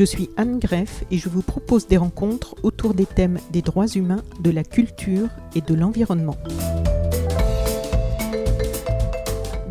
Je suis Anne Greff et je vous propose des rencontres autour des thèmes des droits humains, de la culture et de l'environnement.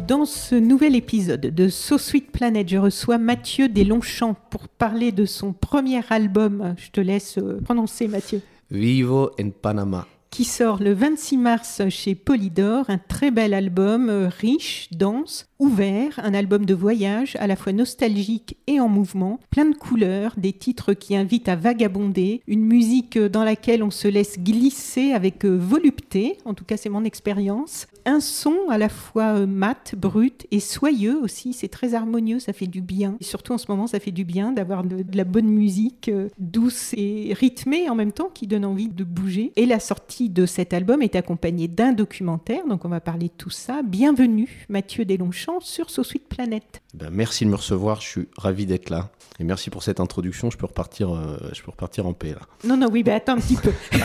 Dans ce nouvel épisode de So Sweet Planet, je reçois Mathieu Deslongchamps pour parler de son premier album. Je te laisse euh, prononcer, Mathieu. Vivo en Panama. Qui sort le 26 mars chez Polydor, un très bel album, euh, riche, dense, ouvert, un album de voyage à la fois nostalgique et en mouvement, plein de couleurs, des titres qui invitent à vagabonder, une musique dans laquelle on se laisse glisser avec euh, volupté, en tout cas c'est mon expérience, un son à la fois euh, mat, brut et soyeux aussi, c'est très harmonieux, ça fait du bien. Et surtout en ce moment, ça fait du bien d'avoir de, la bonne musique euh, douce et rythmée en même temps qui donne envie de bouger. Et la sortie de cet album est accompagnée d'un documentaire, donc on va parler de tout ça. Bienvenue Mathieu Deslongchamps sur So Sweet Planet. Ben, merci de me recevoir, je suis ravi d'être là. Et merci pour cette introduction, je peux repartir, euh, je peux repartir en paix là. Non, non, oui, ben attends un petit peu.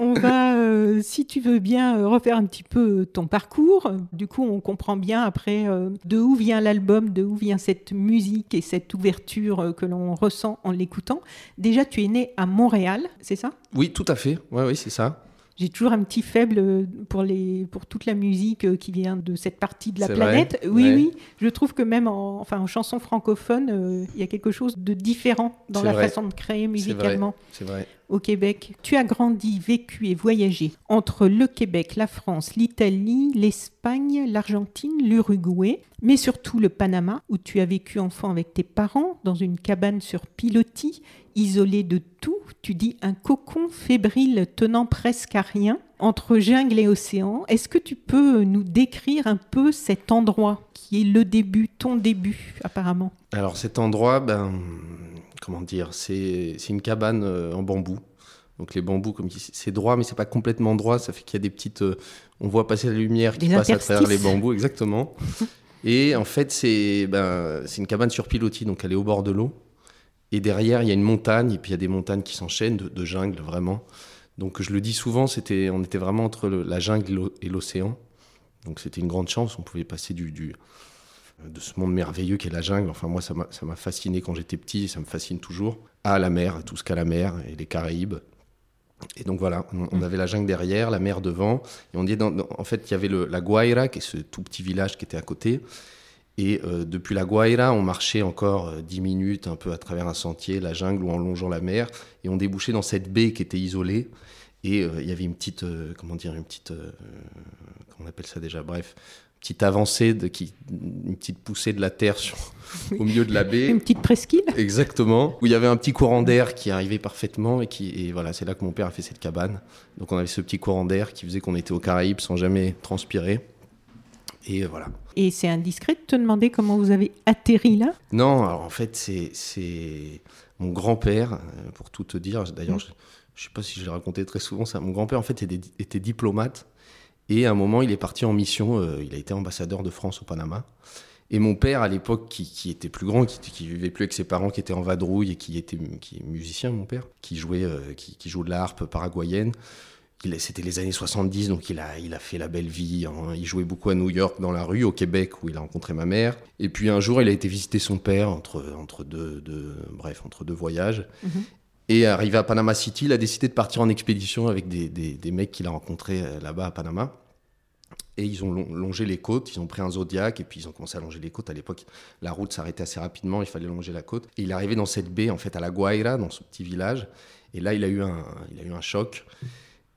on va, euh, si tu veux bien, euh, refaire un petit peu ton parcours. Du coup, on comprend bien après euh, de où vient l'album, de où vient cette musique et cette ouverture que l'on ressent en l'écoutant. Déjà, tu es né à Montréal, c'est ça? Oui, tout à fait, ouais, oui, c'est ça. J'ai toujours un petit faible euh, pour, les, pour toute la musique euh, qui vient de cette partie de la planète. Oui, Ouais. oui. Je trouve que même en, enfin, en chanson francophone, euh, il y a quelque chose de différent dans la vrai. façon de créer musicalement C'est vrai. Au Québec. Tu as grandi, vécu et voyagé entre le Québec, la France, l'Italie, l'Espagne, l'Argentine, l'Uruguay, mais surtout le Panama, où tu as vécu enfant avec tes parents dans une cabane sur pilotis, isolé de tout. Tu dis un cocon fébrile tenant presque à rien entre jungle et océan. Est-ce que tu peux nous décrire un peu cet endroit qui est le début, ton début apparemment? Alors cet endroit, ben, comment dire, c'est c'est une cabane euh, en bambou. Donc les bambous, comme c'est droit, mais c'est pas complètement droit. Ça fait qu'il y a des petites, euh, on voit passer la lumière qui Des passe à travers les bambous, exactement. Et en fait, c'est ben, c'est une cabane sur pilotis, donc elle est au bord de l'eau. Et derrière, il y a une montagne, et puis il y a des montagnes qui s'enchaînent de, de jungle, vraiment. Donc je le dis souvent, c'était, on était vraiment entre le- la jungle et l'océan. Donc c'était une grande chance, on pouvait passer du, du, de ce monde merveilleux qu'est la jungle. Enfin, moi, ça m'a fasciné quand j'étais petit, et ça me fascine toujours. À la mer, tout ce qu'à la mer, et les Caraïbes. Et donc voilà, on, on avait la jungle derrière, la mer devant. Et on dit, dans- dans- en fait, il y avait le- la Guaira, qui est ce tout petit village qui était à côté. Et euh, depuis la Guaira, on marchait encore euh, 10 minutes un peu à travers un sentier, la jungle ou en longeant la mer. Et on débouchait dans cette baie qui était isolée. Et euh, il y avait une petite, euh, comment dire, une petite, euh, comment on appelle ça déjà Bref, petite avancée, de, qui, une petite poussée de la terre sur, au milieu de la baie. Une petite presqu'île Exactement. Où il y avait un petit courant d'air qui arrivait parfaitement et qui et voilà, c'est là que mon père a fait cette cabane. Donc on avait ce petit courant d'air qui faisait qu'on était aux Caraïbes sans jamais transpirer. Et voilà. Et c'est indiscret de te demander comment vous avez atterri là? Non, alors en fait, c'est mon grand-père, pour tout te dire. D'ailleurs, je ne sais pas si je l'ai raconté très souvent. Mon grand-père, en fait, était, diplomate. Et à un moment, il est parti en mission. euh, il a été ambassadeur de France au Panama. Et mon père, à l'époque, qui, était plus grand, qui, qui vivait plus avec ses parents, qui était en vadrouille et qui était est musicien, mon père, qui jouait, euh, qui, qui joue de la harpe paraguayenne. C'était les années 70, donc il a, fait la belle vie. Il jouait beaucoup à New York, dans la rue, au Québec, où il a rencontré ma mère. Et puis un jour, il a été visiter son père entre, deux, voyages. Et arrivé à Panama City, il a décidé de partir en expédition avec des, des- des mecs qu'il a rencontrés euh, là-bas à Panama. Et ils ont long- longé les côtes, ils ont pris un Zodiac et puis ils ont commencé à longer les côtes. À l'époque, la route s'arrêtait assez rapidement, il fallait longer la côte. Et il est arrivé dans cette baie, en fait, à la Guaira, dans ce petit village. Et là, il a eu un, il a eu un choc.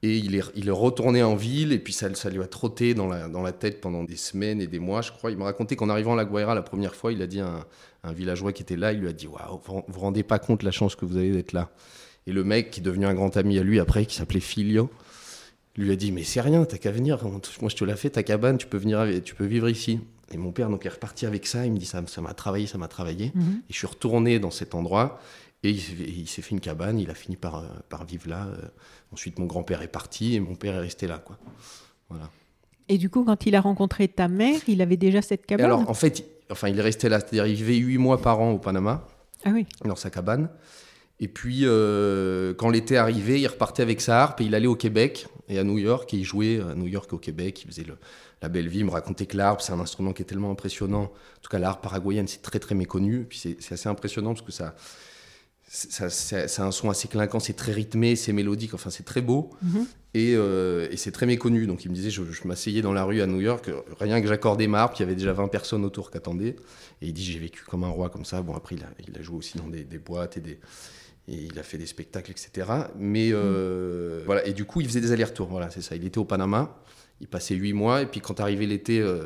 Et il est, il est retourné en ville, et puis ça, ça lui a trotté dans la, dans la tête pendant des semaines et des mois, je crois. Il m'a raconté qu'en arrivant à la Guaira la première fois, il a dit un, un villageois qui était là, il lui a dit Waouh, vous vous rendez pas compte la chance que vous avez d'être là. Et le mec, qui est devenu un grand ami à lui après, qui s'appelait Filio, lui a dit Mais c'est rien, t'as qu'à venir. Moi, je te l'ai fait, ta cabane, tu peux, venir, avec- tu peux vivre ici. Et mon père donc, est reparti avec ça. Il me dit Ça ça m'a travaillé, ça m'a travaillé. Mhm. Et je suis retourné dans cet endroit. Et il, s'est- il s'est fait une cabane. Il a fini par, par vivre là. Euh, Ensuite, mon grand-père est parti et mon père est resté là. Quoi. Voilà. Et du coup, quand il a rencontré ta mère, il avait déjà cette Et cabane? alors, en fait, enfin, il est resté là. C'est-à-dire, il vivait huit mois par an au Panama. Ah oui. dans sa cabane. Et puis, euh, quand l'été arrivait, il repartait avec sa harpe et il allait au Québec et à New York. Et il jouait à New York et au Québec. Il faisait le- la belle vie. Il me racontait que l'harpe, c'est un instrument qui est tellement impressionnant. En tout cas, la harpe paraguayenne, c'est très, très méconnu. Et puis, c'est c'est assez impressionnant parce que ça. C'est un son assez clinquant, c'est très rythmé, c'est mélodique, enfin c'est très beau Mhm. et, euh, et c'est très méconnu. Donc il me disait, je, je m'asseyais dans la rue à New York, rien que j'accordais ma harpe, il y avait déjà 20 personnes autour qui attendaient. Et il dit, j'ai vécu comme un roi comme ça. Bon, après, il a, il a joué aussi dans des, des boîtes et, des, et il a fait des spectacles, etc. Mais euh, voilà, et du coup, il faisait des allers-retours. Voilà, c'est ça. Il était au Panama, il passait huit mois, et puis quand arrivait l'été euh,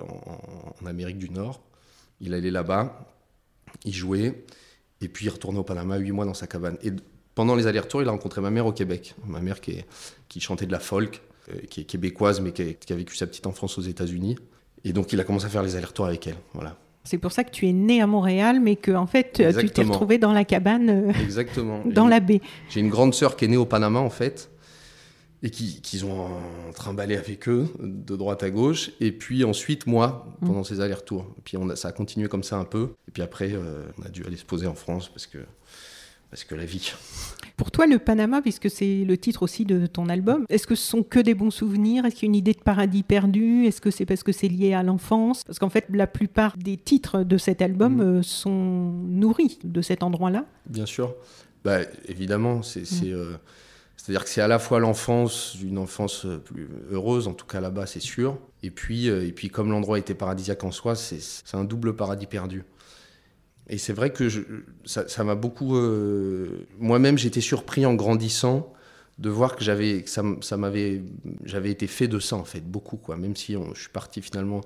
en, en Amérique du Nord, il allait là-bas, il jouait, et puis il retournait au Panama huit mois dans sa cabane. Et pendant les allers-retours, il a rencontré ma mère au Québec. Ma mère qui, est- qui chantait de la folk, euh, qui est québécoise, mais qui a, qui a vécu sa petite enfance aux États-Unis. Et donc, il a commencé à faire les allers-retours avec elle. Voilà. C'est pour ça que tu es né à Montréal, mais que en fait, tu t'es retrouvé dans la cabane, euh, Exactement. dans la baie. J'ai une grande sœur qui est née au Panama, en fait, et qui- qu'ils ont trimballé avec eux, de droite à gauche. Et puis ensuite, moi, pendant ces allers-retours. Et puis on a- ça a continué comme ça un peu. Et puis après, euh, on a dû aller se poser en France parce que, parce que la vie. Pour toi, le Panama, puisque c'est le titre aussi de ton album, est-ce que ce sont que des bons souvenirs? Est-ce qu'il y a une idée de paradis perdu? Est-ce que c'est parce que c'est lié à l'enfance? Parce qu'en fait, la plupart des titres de cet album Mhm. euh, sont nourris de cet endroit-là. Bien sûr. Bah, évidemment, c'est, c'est, euh, c'est-à-dire que c'est à la fois l'enfance, une enfance euh, plus heureuse, en tout cas là-bas, c'est sûr. Et puis, euh, et puis comme l'endroit était paradisiaque en soi, c'est, un double paradis perdu. Et c'est vrai que ça, m'a beaucoup. euh, moi-même, j'étais surpris en grandissant de voir que j'avais, ça m'avait, j'avais été fait de ça en fait, beaucoup quoi. Même si on- je suis parti finalement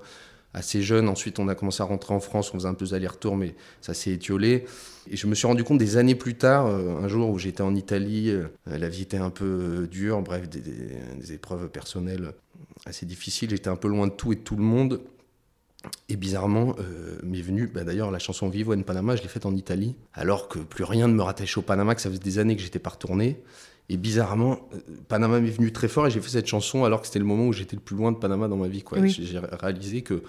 assez jeune. Ensuite, on a commencé à rentrer en France, on faisait un peu d'aller-retour, mais ça s'est étiolé. Et je me suis rendu compte des années plus tard, euh, un jour où j'étais en Italie, euh, la vie était un peu euh, dure, bref, des, épreuves personnelles assez difficiles. J'étais un peu loin de tout et de tout le monde. Et bizarrement, m'est venu, bah, d'ailleurs, la chanson Vivo en Panama, je l'ai faite en Italie, alors que plus rien ne me rattachait au Panama, que ça faisait des années que j'étais pas retourné. Et bizarrement, euh, Panama m'est venu très fort et j'ai fait cette chanson alors que c'était le moment où j'étais le plus loin de Panama dans ma vie. quoi. Oui. J'ai réalisé que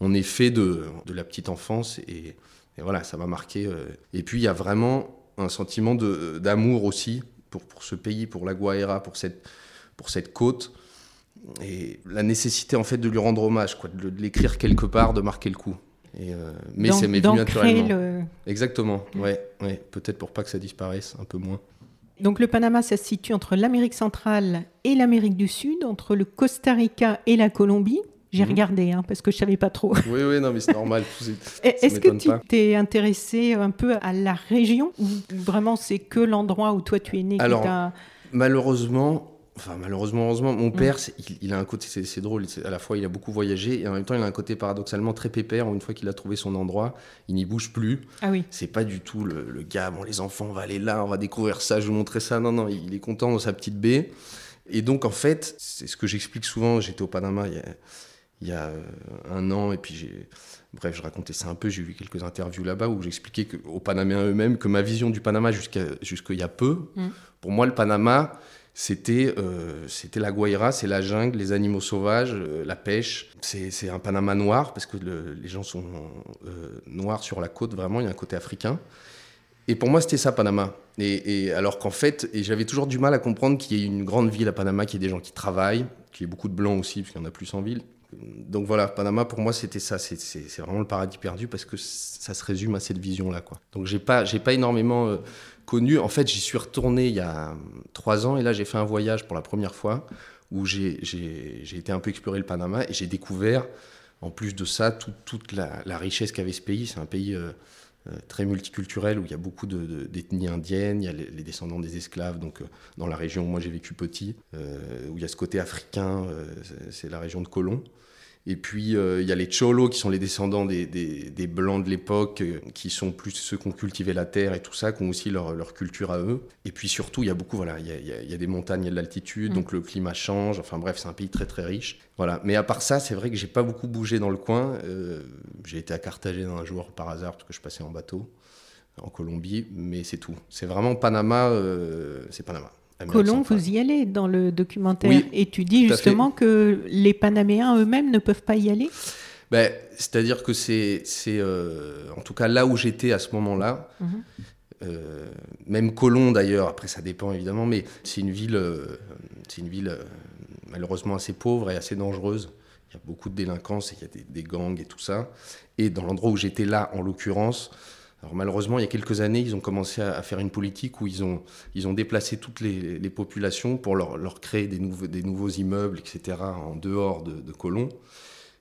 on est fait de, de la petite enfance et, et voilà, ça m'a marqué. euh. Et puis il y a vraiment un sentiment d'amour aussi pour, pour ce pays, pour la Guaira, pour cette, pour cette côte. Et la nécessité en fait de lui rendre hommage, quoi, de, de l'écrire quelque part, de marquer le coup. Et, euh, mais c'est m'est venu naturellement. le- Exactement, ouais, ouais. peut-être pour pas que ça disparaisse un peu moins. Donc le Panama, ça se situe entre l'Amérique centrale et l'Amérique du Sud, entre le Costa Rica et la Colombie. J'ai Mhm. regardé, hein, parce que je savais pas trop. Oui, oui, non, mais c'est normal. Est-ce que tu t'es intéressé un peu à la région ou vraiment c'est que l'endroit où toi tu es né Alors, Malheureusement, enfin malheureusement, heureusement, Mm. mon père, c'est- il, il a un côté, c'est drôle, à la fois il a beaucoup voyagé et en même temps il a un côté paradoxalement très pépère. Une fois qu'il a trouvé son endroit, il n'y bouge plus. Ah oui. C'est pas du tout le, le gars, bon les enfants, on va aller là, on va découvrir ça, je vais vous montrer ça. Non, non, il est content dans sa petite baie. Et donc en fait, c'est ce que j'explique souvent, j'étais au Panama il y a, il y a, euh, un an et puis j'ai... Bref, je racontais ça un peu, j'ai vu quelques interviews là-bas où j'expliquais aux Panaméens eux-mêmes que ma vision du Panama jusqu'à jusqu'il y a peu, Mm. pour moi le Panama, c'était euh, c'était la Guaira, c'est la jungle, les animaux sauvages, euh, la pêche. C'est un Panama noir parce que le- les gens sont euh, noirs sur la côte, vraiment, il y a un côté africain. Et pour moi, c'était ça, Panama. Et, et alors qu'en fait, j'avais toujours du mal à comprendre qu'il y ait une grande ville à Panama, qu'il y ait des gens qui travaillent, qu'il y ait beaucoup de blancs aussi, parce qu'il y en a plus en ville. Donc voilà, Panama, pour moi, c'était ça. C'est- vraiment le paradis perdu parce que ça se résume à cette vision-là. Donc j'ai pas, pas énormément euh, connu. En fait, j'y suis retourné il y a trois ans et là, j'ai fait un voyage pour la première fois où j'ai été un peu explorer le Panama et j'ai découvert, en plus de ça, tout- toute la, la richesse qu'avait ce pays. C'est un pays euh, très multiculturel où il y a beaucoup de- de- d'ethnies indiennes, il y a les, les descendants des esclaves, donc euh, dans la région où moi j'ai vécu petit, euh, où il y a ce côté africain, euh, c'est la région de Colomb. Et puis, euh, il y a les Cholos, qui sont les descendants des, des, des Blancs de l'époque, euh, qui sont plus ceux qui ont cultivé la terre et tout ça, qui ont aussi leur, leur culture à eux. Et puis surtout, il y a beaucoup, voilà, il y a, y a- y a des montagnes, il y a de l'altitude, donc le climat change. Enfin bref, c'est un pays très très riche. Voilà. Mais à part ça, c'est vrai que j'ai pas beaucoup bougé dans le coin. Euh, j'ai été à Carthagène un jour par hasard, parce que je passais en bateau en Colombie, mais c'est tout. C'est vraiment Panama, euh, c'est Panama. Colomb, vous y allez dans le documentaire. Oui, et tu dis justement que les Panaméens eux-mêmes ne peuvent pas y aller? Ben, C'est-à-dire que c'est, euh, en tout cas là où j'étais à ce moment-là, Mhm. euh, même Colomb d'ailleurs, après ça dépend évidemment, mais c'est une ville, euh, c'est une ville euh, malheureusement assez pauvre et assez dangereuse. Il y a beaucoup de délinquance, et il y a des, des gangs et tout ça. Et dans l'endroit où j'étais là, en l'occurrence, alors malheureusement, il y a quelques années, ils ont commencé à, faire une politique où ils ont, ils ont déplacé toutes les, populations pour leur, leur créer des nouveaux, des nouveaux immeubles, etc., en dehors de, de Colomb.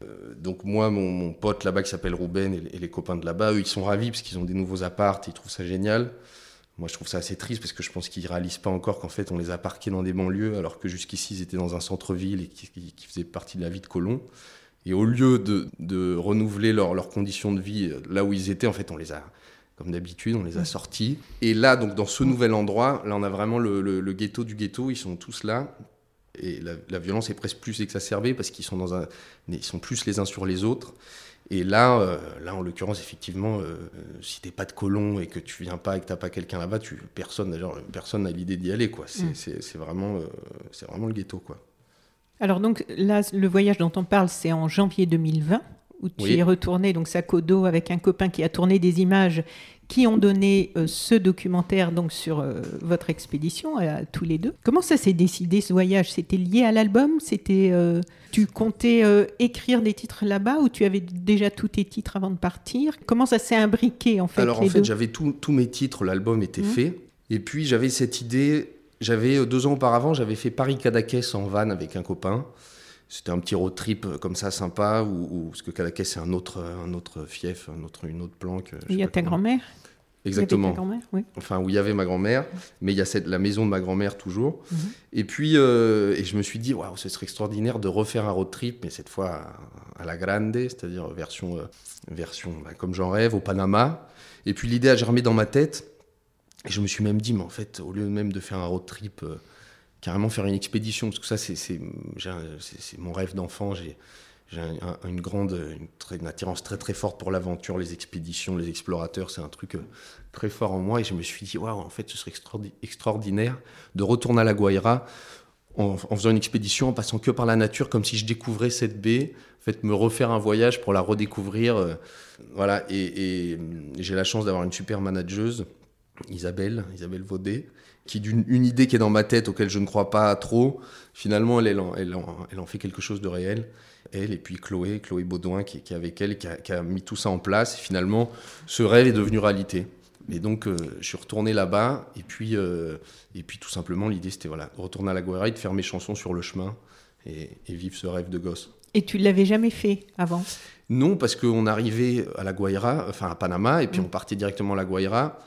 Euh, donc moi, mon, pote là-bas qui s'appelle Ruben et, les- copains de là-bas, eux, ils sont ravis parce qu'ils ont des nouveaux apparts, ils trouvent ça génial. Moi, je trouve ça assez triste parce que je pense qu'ils réalisent pas encore qu'en fait, on les a parqués dans des banlieues alors que jusqu'ici, ils étaient dans un centre-ville et qui, faisait partie de la vie de Colomb. Et au lieu de, de renouveler leur- leurs conditions de vie euh, là où ils étaient, en fait, on les a, comme d'habitude, on les a sortis. Et là, donc, dans ce nouvel endroit, là, on a vraiment le, le- le ghetto du ghetto. Ils sont tous là. Et la, la violence est presque plus exacerbée parce qu'ils sont, dans un, ils sont plus les uns sur les autres. Et là, euh, là en l'occurrence, effectivement, euh, si t'es pas de colon et que tu viens pas et que t'as pas quelqu'un là-bas, tu, personne, d'ailleurs, personne n'a l'idée d'y aller. quoi. C'est vraiment, euh, c'est vraiment le ghetto. quoi. Alors donc là, le voyage dont on parle, c'est en janvier 2020, où tu Oui. es retourné donc dos avec un copain qui a tourné des images qui ont donné euh, ce documentaire donc sur euh, votre expédition à tous les deux. Comment ça s'est décidé ce voyage? C'était lié à l'album? C'était euh, tu comptais euh, écrire des titres là-bas ou tu avais déjà tous tes titres avant de partir? Comment ça s'est imbriqué en fait Alors en fait, j'avais tous mes titres, l'album était Mhm. fait. Et puis j'avais cette idée, j'avais euh, deux ans auparavant, j'avais fait Paris-Cadaquès en van avec un copain. C'était un petit road trip euh, comme ça sympa, où- parce que Cadaquès c'est un autre, euh, un autre fief, un autre, une autre planque. euh, Il y a ta grand-mère Il y avait Exactement. grand-mère, oui. enfin où il y avait ma grand-mère, mais il y a cette, la maison de ma grand-mère toujours. Mhm. Et puis, euh, et je me suis dit, waouh, ce serait extraordinaire de refaire un road trip, mais cette fois à, à la grande, c'est-à-dire version, euh, version bah, comme j'en rêve, au Panama. Et puis l'idée a germé dans ma tête. Et je me suis même dit, mais en fait, au lieu même de faire un road trip, euh, carrément faire une expédition, parce que ça, c'est mon rêve d'enfant. J'ai j'ai un- un- une grande, une, très- une attirance très très forte pour l'aventure, les expéditions, les explorateurs. C'est un truc euh, très fort en moi. Et je me suis dit, waouh, en fait, ce serait extraordi- extraordinaire de retourner à la Guaira en, faisant une expédition, en passant que par la nature, comme si je découvrais cette baie. En fait, me refaire un voyage pour la redécouvrir. euh, voilà. Et, et, j'ai la chance d'avoir une super manageuse, Isabelle, Isabelle Vaudet, qui d'une une idée qui est dans ma tête, auquel je ne crois pas trop, finalement, elle, elle, en, elle, en, elle en fait quelque chose de réel. Elle et puis Chloé, Chloé Baudouin, qui, qui est avec elle, qui a, qui a mis tout ça en place. Et finalement, ce rêve est devenu réalité. Et donc, euh, je suis retourné là-bas. Et puis, euh, et puis, tout simplement, l'idée, c'était voilà, de retourner à la Guaira et de faire mes chansons sur le chemin et, et vivre ce rêve de gosse. Et tu l'avais jamais fait avant? Non, parce qu'on arrivait à la Guaira, enfin à Panama, et puis Mm. on partait directement à la Guaira.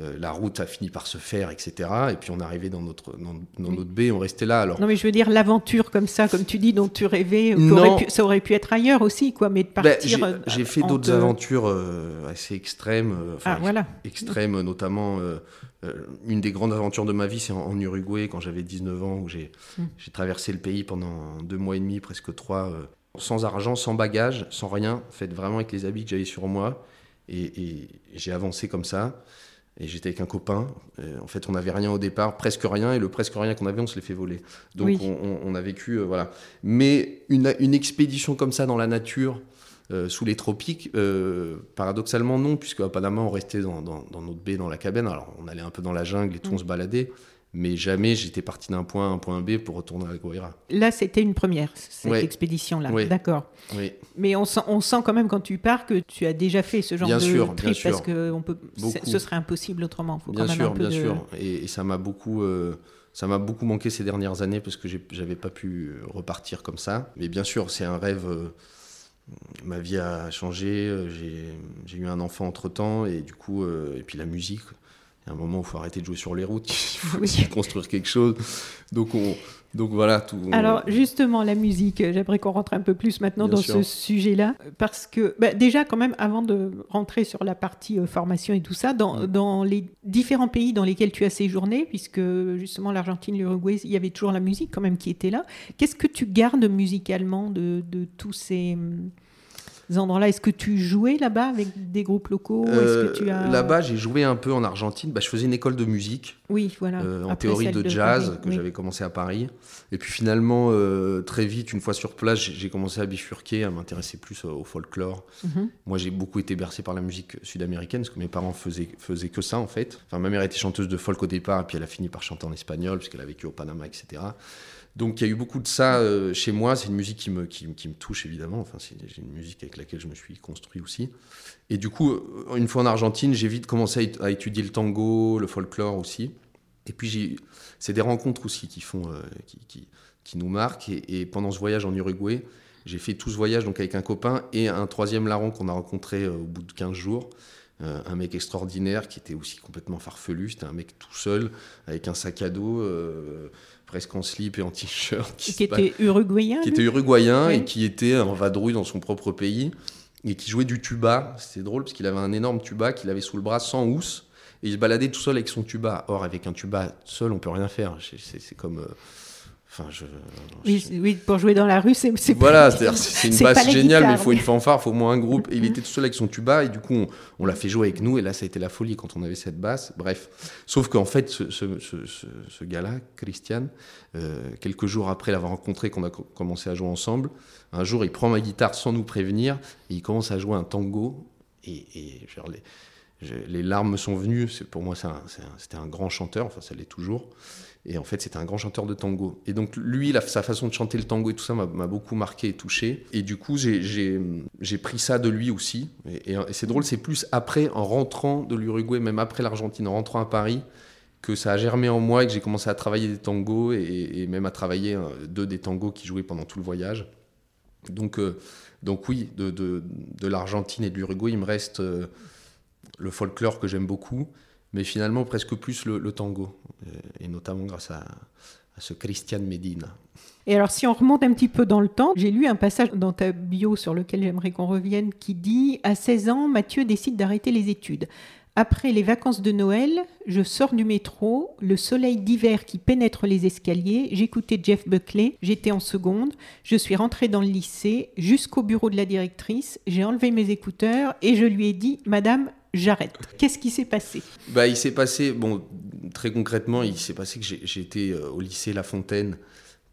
Euh, la route a fini par se faire, etc. Et puis on arrivait dans notre, dans, dans Oui. notre baie, on restait là. Alors, Non, mais je veux dire l'aventure comme ça, comme tu dis, dont tu rêvais, pu- ça aurait pu être ailleurs aussi, quoi, mais de Ben, partir. j'ai- euh, j'ai fait d'autres te- aventures euh, assez extrêmes. euh, Ah, voilà. extrêmes, notamment une des grandes aventures de ma vie, c'est en, en Uruguay quand j'avais 19 ans, où j'ai Mm. j'ai traversé le pays pendant deux mois et demi, presque trois, sans argent, sans bagage, sans rien, en fait vraiment avec les habits que j'avais sur moi. Et, et j'ai avancé comme ça. Et j'étais avec un copain. En fait, on n'avait rien au départ, presque rien. Et le presque rien qu'on avait, on se l'est fait voler. Donc, Oui. on, on- on a vécu, euh, voilà. Mais une, une expédition comme ça dans la nature, euh, sous les tropiques, euh, paradoxalement non, puisque à Panama, on restait dans, dans- dans notre baie, dans la cabane. Alors, on allait un peu dans la jungle et tout, Mm. on se baladait. Mais jamais j'étais parti d'un point A à un point B pour retourner à la Guaira. Là, c'était une première, cette Ouais. expédition-là. Ouais. D'accord. Mais on sent, on sent quand même quand tu pars que tu as déjà fait ce genre Bien de sûr, bien trip sûr. parce que on peut, ce serait impossible autrement. Faut bien quand même sûr, un peu bien de- sûr. Et, et ça m'a beaucoup, euh, ça m'a beaucoup manqué ces dernières années parce que j'avais pas pu repartir comme ça. Mais bien sûr, c'est un rêve. euh, ma vie a changé. euh, J'ai j'ai eu un enfant entre temps et du coup, euh, et puis la musique. Y a un moment où il faut arrêter de jouer sur les routes, il faut Oui. aussi construire quelque chose. Donc, on, donc voilà, tout. Alors justement, la musique, j'aimerais qu'on rentre un peu plus maintenant Bien dans sûr. ce sujet-là, parce que bah, déjà quand même, avant de rentrer sur la partie euh, formation et tout ça, dans, Mm. dans les différents pays dans lesquels tu as séjourné, puisque justement l'Argentine, l'Uruguay, il y avait toujours la musique quand même qui était là, qu'est-ce que tu gardes musicalement de, de tous ces endroits-là Est-ce que tu jouais là-bas avec des groupes locaux? Euh, que tu as... Là-bas, j'ai joué un peu en Argentine. Bah, je faisais une école de musique. Oui, voilà. euh, en Après théorie de, jazz Paris, que oui. j'avais commencé à Paris. Et puis finalement, euh, très vite, une fois sur place, j'ai commencé à bifurquer, à m'intéresser plus au folklore. Mhm. Moi, j'ai beaucoup été bercé par la musique sud-américaine parce que mes parents faisaient, faisaient que ça en fait. Enfin, ma mère était chanteuse de folk au départ, et puis elle a fini par chanter en espagnol puisqu'elle a vécu au Panama, etc. Donc il y a eu beaucoup de ça euh, chez moi. C'est une musique qui me, touche évidemment. Enfin, c'est une musique avec laquelle je me suis construit aussi. Et du coup, euh, une fois en Argentine, j'ai vite commencé à étu- à étudier le tango, le folklore aussi. Et puis c'est des rencontres aussi qui euh, nous marquent. Et, pendant ce voyage en Uruguay, j'ai fait tout ce voyage donc avec un copain et un troisième larron qu'on a rencontré au bout de 15 jours. Un mec extraordinaire qui était aussi complètement farfelu. C'était un mec tout seul avec un sac à dos, presque en slip et en t-shirt. Qui était uruguayen qui était uruguayen et qui était en vadrouille dans son propre pays et qui jouait du tuba. C'était drôle parce qu'il avait un énorme tuba qu'il avait sous le bras sans housse et il se baladait tout seul avec son tuba. Or, avec un tuba seul, on peut rien faire. C'est comme. euh, Enfin, je. Oui, pour jouer dans la rue, c'est Voilà, c'est une basse géniale, mais il faut une fanfare, il faut au moins un groupe. Et il était tout seul avec son tuba, et du coup, on, on l'a fait jouer avec nous, et là, ça a été la folie quand on avait cette basse. Bref. Sauf qu'en fait, ce, ce- ce- ce- ce gars-là, Christian, euh, quelques jours après l'avoir rencontré, qu'on a co- commencé à jouer ensemble, un jour, il prend ma guitare sans nous prévenir, et il commence à jouer un tango, et, et genre, les, les larmes me sont venues. Pour moi, c'était un grand chanteur, enfin, ça l'est toujours. Et en fait, c'était un grand chanteur de tango. Et donc, lui, sa façon de chanter le tango et tout ça m'a beaucoup marqué et touché. Et du coup, j'ai- pris ça de lui aussi. Et, c'est drôle, c'est plus après, en rentrant de l'Uruguay, même après l'Argentine, en rentrant à Paris, que ça a germé en moi et que j'ai commencé à travailler des tangos et, même à travailler euh, deux des tangos qui jouaient pendant tout le voyage. Donc, euh, donc oui, de l'Argentine et de l'Uruguay, il me reste euh, le folklore que j'aime beaucoup, mais finalement presque plus le, le tango, euh, et notamment grâce à, à ce Christian Medina. Et alors, si on remonte un petit peu dans le temps, j'ai lu un passage dans ta bio sur lequel j'aimerais qu'on revienne qui dit À 16 ans, Mathieu décide d'arrêter les études. Après les vacances de Noël, je sors du métro, le soleil d'hiver qui pénètre les escaliers, j'écoutais Jeff Buckley, j'étais en seconde, je suis rentrée dans le lycée, jusqu'au bureau de la directrice, j'ai enlevé mes écouteurs et je lui ai dit Madame, j'arrête. Qu'est-ce qui s'est passé? Bah, il s'est passé, bon, très concrètement, il s'est passé que été euh, au lycée La Fontaine,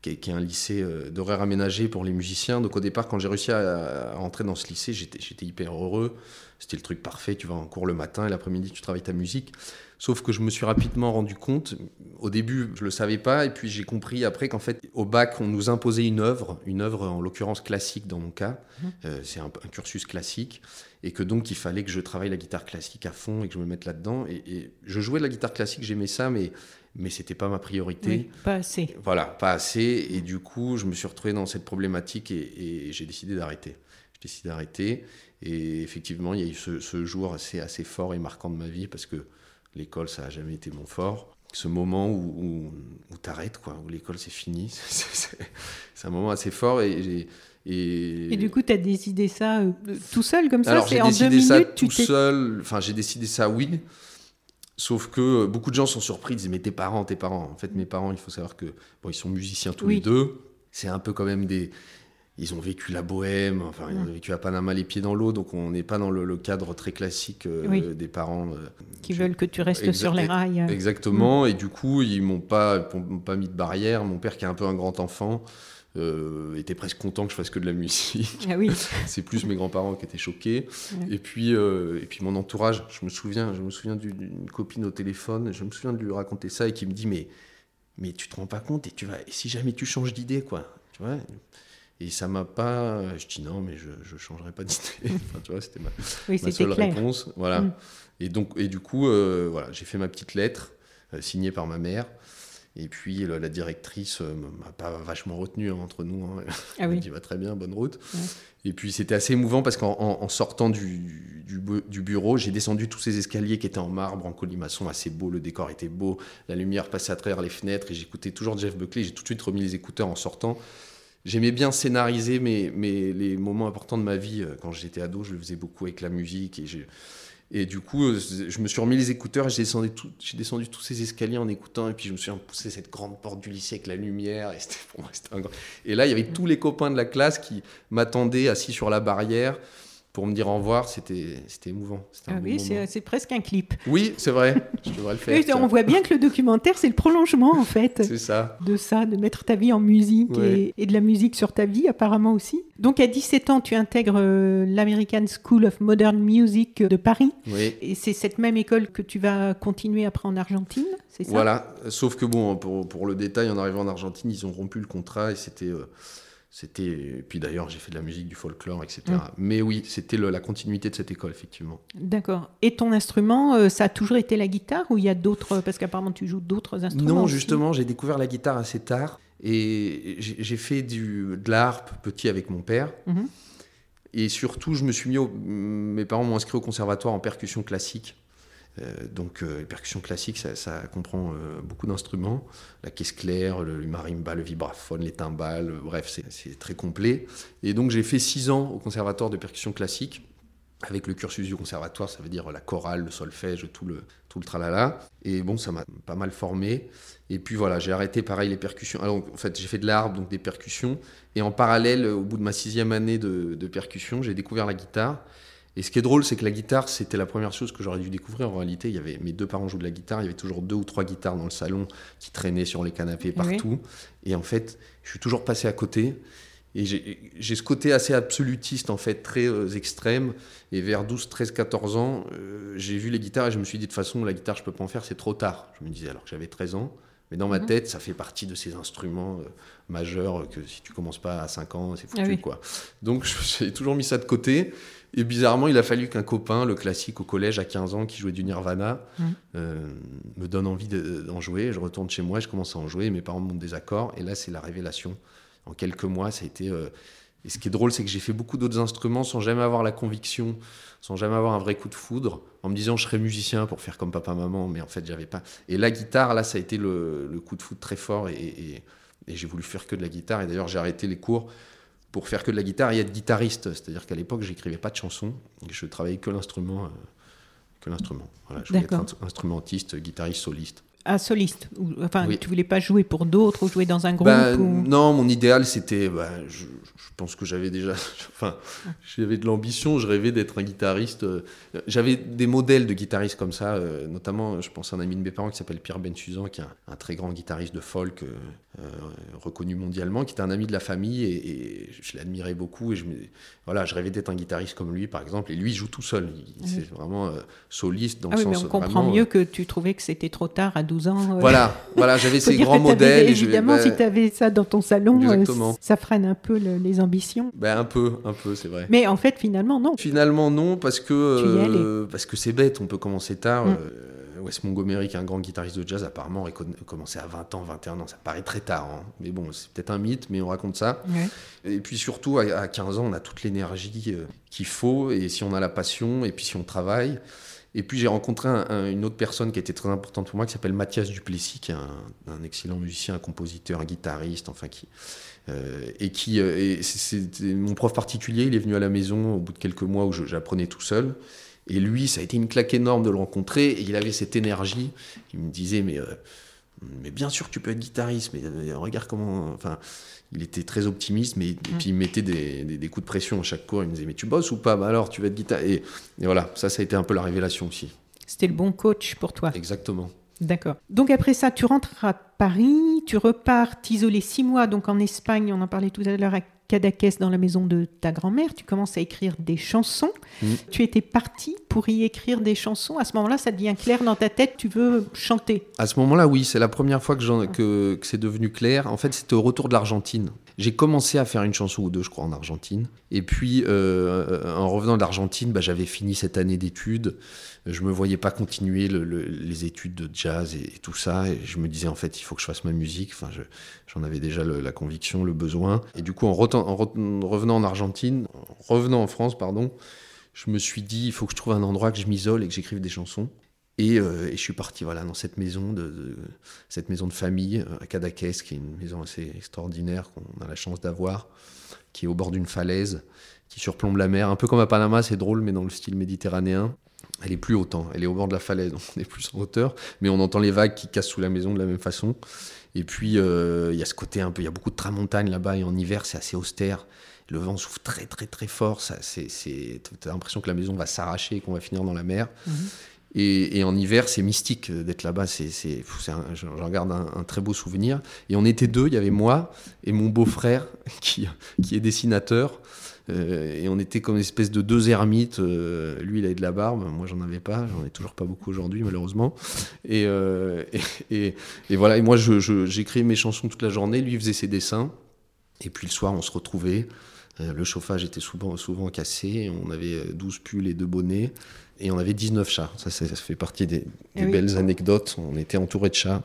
qui est, qui est un lycée euh, d'horaire aménagé pour les musiciens. Donc au départ, quand j'ai réussi à, à rentrer dans ce lycée, j'étais j'étais hyper heureux. C'était le truc parfait. Tu vas en cours le matin et l'après-midi, tu travailles ta musique. Sauf que je me suis rapidement rendu compte, au début, je le savais pas, et puis j'ai compris après qu'en fait, au bac, on nous imposait une œuvre, une œuvre en l'occurrence classique dans mon cas. Euh, c'est un, un cursus classique, et que donc il fallait que je travaille la guitare classique à fond et que je me mette là-dedans. Et, et je jouais de la guitare classique, j'aimais ça, mais mais c'était pas ma priorité. Oui, Pas assez. Voilà, pas assez. Et du coup, je me suis retrouvé dans cette problématique et, et j'ai décidé d'arrêter. J'ai décidé d'arrêter. Et effectivement, il y a eu ce, ce jour assez, assez fort et marquant de ma vie parce que l'école, ça n'a jamais été mon fort. Ce moment où, où, où tu arrêtes, quoi, où l'école, c'est fini. C'est un moment assez fort. Et, j'ai- et, Et du coup, tu as décidé ça euh, tout seul comme ça alors j'ai en deux décidé ça minutes tout seul. Enfin, j'ai décidé ça, oui. Sauf que euh, beaucoup de gens sont surpris, ils disent mais tes parents, tes parents. En fait, mes parents, il faut savoir que bon, ils sont musiciens tous Oui. les deux. C'est un peu quand même des. Ils ont vécu la bohème, enfin ils ont vécu à Panama les pieds dans l'eau, donc on n'est pas dans le, le cadre très classique euh, Oui. des parents. euh, qui je- veulent que tu restes sur les rails. euh. Exactement, et du coup, ils m'ont pas, pas mis de barrière. Mon père, qui est un peu un grand enfant, euh, était presque content que je fasse que de la musique. Ah oui. C'est plus mes grands-parents qui étaient choqués. Ouais. Et puis, euh, et puis mon entourage, je me souviens, je me souviens d'une copine au téléphone, je me souviens de lui raconter ça et qui me dit mais, mais tu te rends pas compte et tu vas, et si jamais tu changes d'idée quoi, tu vois? Et ça m'a pas, je dis non mais je, je changerai pas d'idée. Enfin, tu vois, c'était ma, Oui, ma seule clair. réponse, voilà. Mm. Et donc, et du coup, euh, voilà, j'ai fait ma petite lettre euh, signée par ma mère. Et puis le- la directrice euh, m'a pas vachement retenu hein, entre nous. hein. Ah Elle m'a oui. dit va très bien, bonne route. Ouais. Et puis c'était assez émouvant parce qu'en en- en sortant du, du bu- du bureau, j'ai descendu tous ces escaliers qui étaient en marbre, en colimaçon, assez beau, le décor était beau, la lumière passait à travers les fenêtres et j'écoutais toujours Jeff Buckley. J'ai tout de suite remis les écouteurs en sortant. J'aimais bien scénariser mes, mes- les moments importants de ma vie. Euh, Quand j'étais ado, je le faisais beaucoup avec la musique et j'ai- et du coup, euh, je me suis remis les écouteurs j'ai descendu, tout- descendu tous ces escaliers en écoutant. Et puis, je me suis poussé cette grande porte du lycée avec la lumière. Et, et là, il y avait tous les copains de la classe qui m'attendaient assis sur la barrière pour me dire au revoir. C'était émouvant. Ah oui, c'est presque un clip. Oui, c'est vrai. Je devrais le faire. On voit bien que le documentaire, c'est le prolongement en fait C'est ça. de ça, de mettre ta vie en musique Ouais. et, et de la musique sur ta vie apparemment aussi. Donc à 17 ans, tu intègres euh, l'American School of Modern Music de Paris. Oui. Et c'est cette même école que tu vas continuer après en Argentine, c'est ça? Voilà, sauf que bon, pour, pour le détail, en arrivant en Argentine, ils ont rompu le contrat et c'était. euh, c'était puis d'ailleurs, j'ai fait de la musique, du folklore, etc. Mm. Mais oui, c'était la continuité de cette école, effectivement. D'accord. Et ton instrument, euh, ça a toujours été la guitare ou il y a d'autres Parce qu'apparemment, tu joues d'autres instruments. Non, aussi. justement, j'ai découvert la guitare assez tard et j'ai fait du, de l'harpe petit avec mon père. Mhm. Et surtout, je me suis mis au- mes parents m'ont inscrit au conservatoire en percussion classique. Euh, donc, euh, les percussions classiques, ça, comprend euh, beaucoup d'instruments. La caisse claire, le, marimba, le vibraphone, les timbales, bref, c'est- très complet. Et donc, j'ai fait six ans au conservatoire de percussion classique, avec le cursus du conservatoire, ça veut dire la chorale, le solfège, tout le, tout le tralala. Et bon, ça m'a pas mal formé. Et puis voilà, j'ai arrêté pareil les percussions. Alors, en fait, j'ai fait de l'harpe, donc des percussions. Et en parallèle, au bout de ma sixième année de, de percussion, j'ai découvert la guitare. Et ce qui est drôle, c'est que la guitare, c'était la première chose que j'aurais dû découvrir. En réalité, il y avait mes deux parents jouent de la guitare, il y avait toujours deux ou trois guitares dans le salon qui traînaient sur les canapés oui. partout. Et en fait, je suis toujours passé à côté. Et j'ai ce côté assez absolutiste, en fait, très euh, extrême. Et vers 12, 13, 14 ans, euh, j'ai vu les guitares et je me suis dit, de toute façon, la guitare, je peux pas en faire, c'est trop tard. Je me disais, alors que j'avais 13 ans. Mais dans ma Mhm. tête, ça fait partie de ces instruments euh, majeurs que si tu commences pas à 5 ans, c'est foutu, Ah oui. quoi. Donc, j'ai toujours mis ça de côté. Et bizarrement, il a fallu qu'un copain, le classique au collège à 15 ans, qui jouait du Nirvana, Mhm. euh, me donne envie de- d'en jouer. Je retourne chez moi, je commence à en jouer. Mes parents me montrent des accords. Et là, c'est la révélation. En quelques mois, ça a été. euh, Et ce qui est drôle, c'est que j'ai fait beaucoup d'autres instruments sans jamais avoir la conviction, sans jamais avoir un vrai coup de foudre, en me disant je serais musicien pour faire comme papa-maman, mais en fait, j'avais pas. Et la guitare, là, ça a été le, le coup de foudre très fort et, et- et j'ai voulu faire que de la guitare. Et d'ailleurs, j'ai arrêté les cours pour faire que de la guitare et être guitariste. C'est-à-dire qu'à l'époque, j'écrivais pas de chansons, je travaillais que l'instrument. euh, que l'instrument. Voilà, je voulais être instrumentiste, guitariste, soliste. Ah, soliste. Enfin, Oui. tu voulais pas jouer pour d'autres ou jouer dans un groupe Bah, ou... Non, mon idéal, c'était. bah, je, je pense que j'avais déjà. Enfin, j'avais de l'ambition, je rêvais d'être un guitariste. euh, J'avais des modèles de guitaristes comme ça, euh, notamment, je pense à un ami de mes parents qui s'appelle Pierre Bensusan, qui est un, un très grand guitariste de folk euh, reconnu mondialement, qui était un ami de la famille et, et je l'admirais beaucoup. Et je, voilà, je rêvais d'être un guitariste comme lui, par exemple. Et lui, il joue tout seul. Il- C'est vraiment euh, soliste dans Ah le oui, mais sens on comprend vraiment, mieux que tu trouvais que c'était trop tard à 12 ans. euh. Voilà, voilà j'avais ces grands modèles. et je- Évidemment, bah, si tu avais ça dans ton salon, euh, ça freine un peu le- les ambitions. bah, un peu, un peu, c'est vrai. Mais en fait, finalement, non. Finalement, non, parce que euh, parce que c'est bête. On peut commencer tard. Mm. Euh, Wes Montgomery, qui est un grand guitariste de jazz, apparemment, a commencé à 20 ans, 21 ans. Ça paraît très tard, hein. mais bon, c'est peut-être un mythe, mais on raconte ça. Ouais. Et puis surtout, à, à 15 ans, on a toute l'énergie qu'il faut, et si on a la passion, et puis si on travaille. Et puis j'ai rencontré un- un- une autre personne qui été très importante pour moi, qui s'appelle Mathias Duplessis, qui est un, excellent musicien, un compositeur, un guitariste, enfin qui euh, et qui euh, c'est- mon prof particulier. Il est venu à la maison au bout de quelques mois où j'apprenais tout seul. Et lui, ça a été une claque énorme de le rencontrer. Et il avait cette énergie. Il me disait, mais, euh, mais bien sûr que tu peux être guitariste, mais euh, regarde comment. Enfin, il était très optimiste, mais et puis il mettait des, des- des coups de pression à chaque cours. Il me disait, mais tu bosses ou pas? Bah alors, tu vas être guitariste. Et, et voilà, ça, ça a été un peu la révélation aussi. C'était le bon coach pour toi. Exactement. D'accord. Donc après ça, tu rentres à Paris, tu repars t'isoler six mois, donc en Espagne, on en parlait tout à l'heure Cadaqués dans la maison de ta grand-mère, tu commences à écrire des chansons. Mhm. Tu étais parti pour y écrire des chansons. À ce moment-là, ça devient clair dans ta tête, tu veux chanter. À ce moment-là, oui, c'est la première fois que, que c'est devenu clair. En fait, c'était au retour de l'Argentine. J'ai commencé à faire une chanson ou deux, je crois, en Argentine. Et puis, euh, en revenant d'Argentine, bah, j'avais fini cette année d'études. Je me voyais pas continuer le- le- les études de jazz et, tout ça. Et je me disais, en fait, il faut que je fasse ma musique. Enfin, je- j'en avais déjà la conviction, le besoin. Et du coup, en, en re- revenant en Argentine, en revenant en France, pardon, je me suis dit, il faut que je trouve un endroit que je m'isole et que j'écrive des chansons. Et, euh, et je suis parti voilà, dans cette maison de, cette maison de famille euh, à Cadaqués, qui est une maison assez extraordinaire qu'on a la chance d'avoir, qui est au bord d'une falaise, qui surplombe la mer, un peu comme à Panama, c'est drôle, mais dans le style méditerranéen. Elle est plus haute, hein, elle est au bord de la falaise, donc on est plus en hauteur, mais on entend les vagues qui cassent sous la maison de la même façon. Et puis euh, il y a ce côté un peu, il y a beaucoup de tramontagne là-bas, et en hiver c'est assez austère. Le vent souffle très très très fort, t'as l'impression que la maison va s'arracher et qu'on va finir dans la mer. Et, en hiver, c'est mystique euh, d'être là-bas. C'est, c'est, j'en garde un, un très beau souvenir. Et on était deux. Il y avait moi et mon beau-frère qui, est dessinateur. Euh, et on était comme une espèce de deux ermites. Euh, lui, il avait de la barbe. Moi, j'en avais pas. J'en ai toujours pas beaucoup aujourd'hui, malheureusement. Et, et, et- voilà. Et moi, je, j'écrivais mes chansons toute la journée. Lui, faisait ses dessins. Et puis le soir, on se retrouvait. Le chauffage était souvent, souvent cassé. On avait euh, 12 pulls et deux bonnets. Et on avait 19 chats. Ça, ça, ça fait partie des, des Eh oui. belles anecdotes. On était entouré de chats.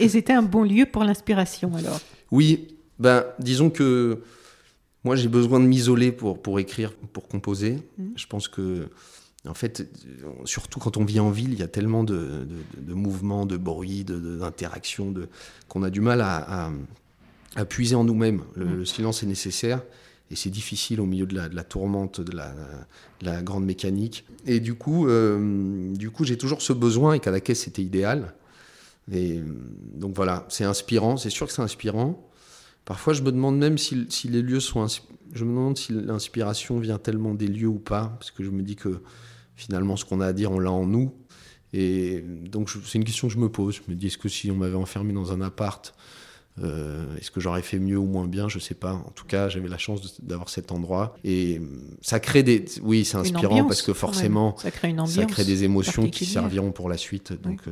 Et c'était un bon lieu pour l'inspiration alors. Oui, ben, disons que moi j'ai besoin de m'isoler pour, pour écrire, pour composer. Je pense que, en fait, surtout quand on vit en ville, il y a tellement de, de- de mouvements, de bruits, d'interactions, de, qu'on a du mal à, à- à puiser en nous-mêmes. Le, le silence est nécessaire. Et c'est difficile au milieu de la, tourmente, de la, de la grande mécanique. Et du coup, euh, coup j'ai toujours ce besoin, et qu'à la caisse, c'était idéal. Et donc voilà, c'est inspirant, c'est sûr que c'est inspirant. Parfois, je me demande même si, les lieux sont. Je me demande si l'inspiration vient tellement des lieux ou pas, parce que je me dis que finalement, ce qu'on a à dire, on l'a en nous. Et donc, c'est une question que je me pose. Je me dis, est-ce que si on m'avait enfermé dans un appart, euh, est-ce que j'aurais fait mieux ou moins bien? Je sais pas. En tout cas, j'avais la chance d'avoir cet endroit. Et euh, ça crée des. Oui, c'est inspirant ambiance, parce que forcément, ça crée une ambiance. ça crée des émotions qui serviront pour la suite. Donc, euh,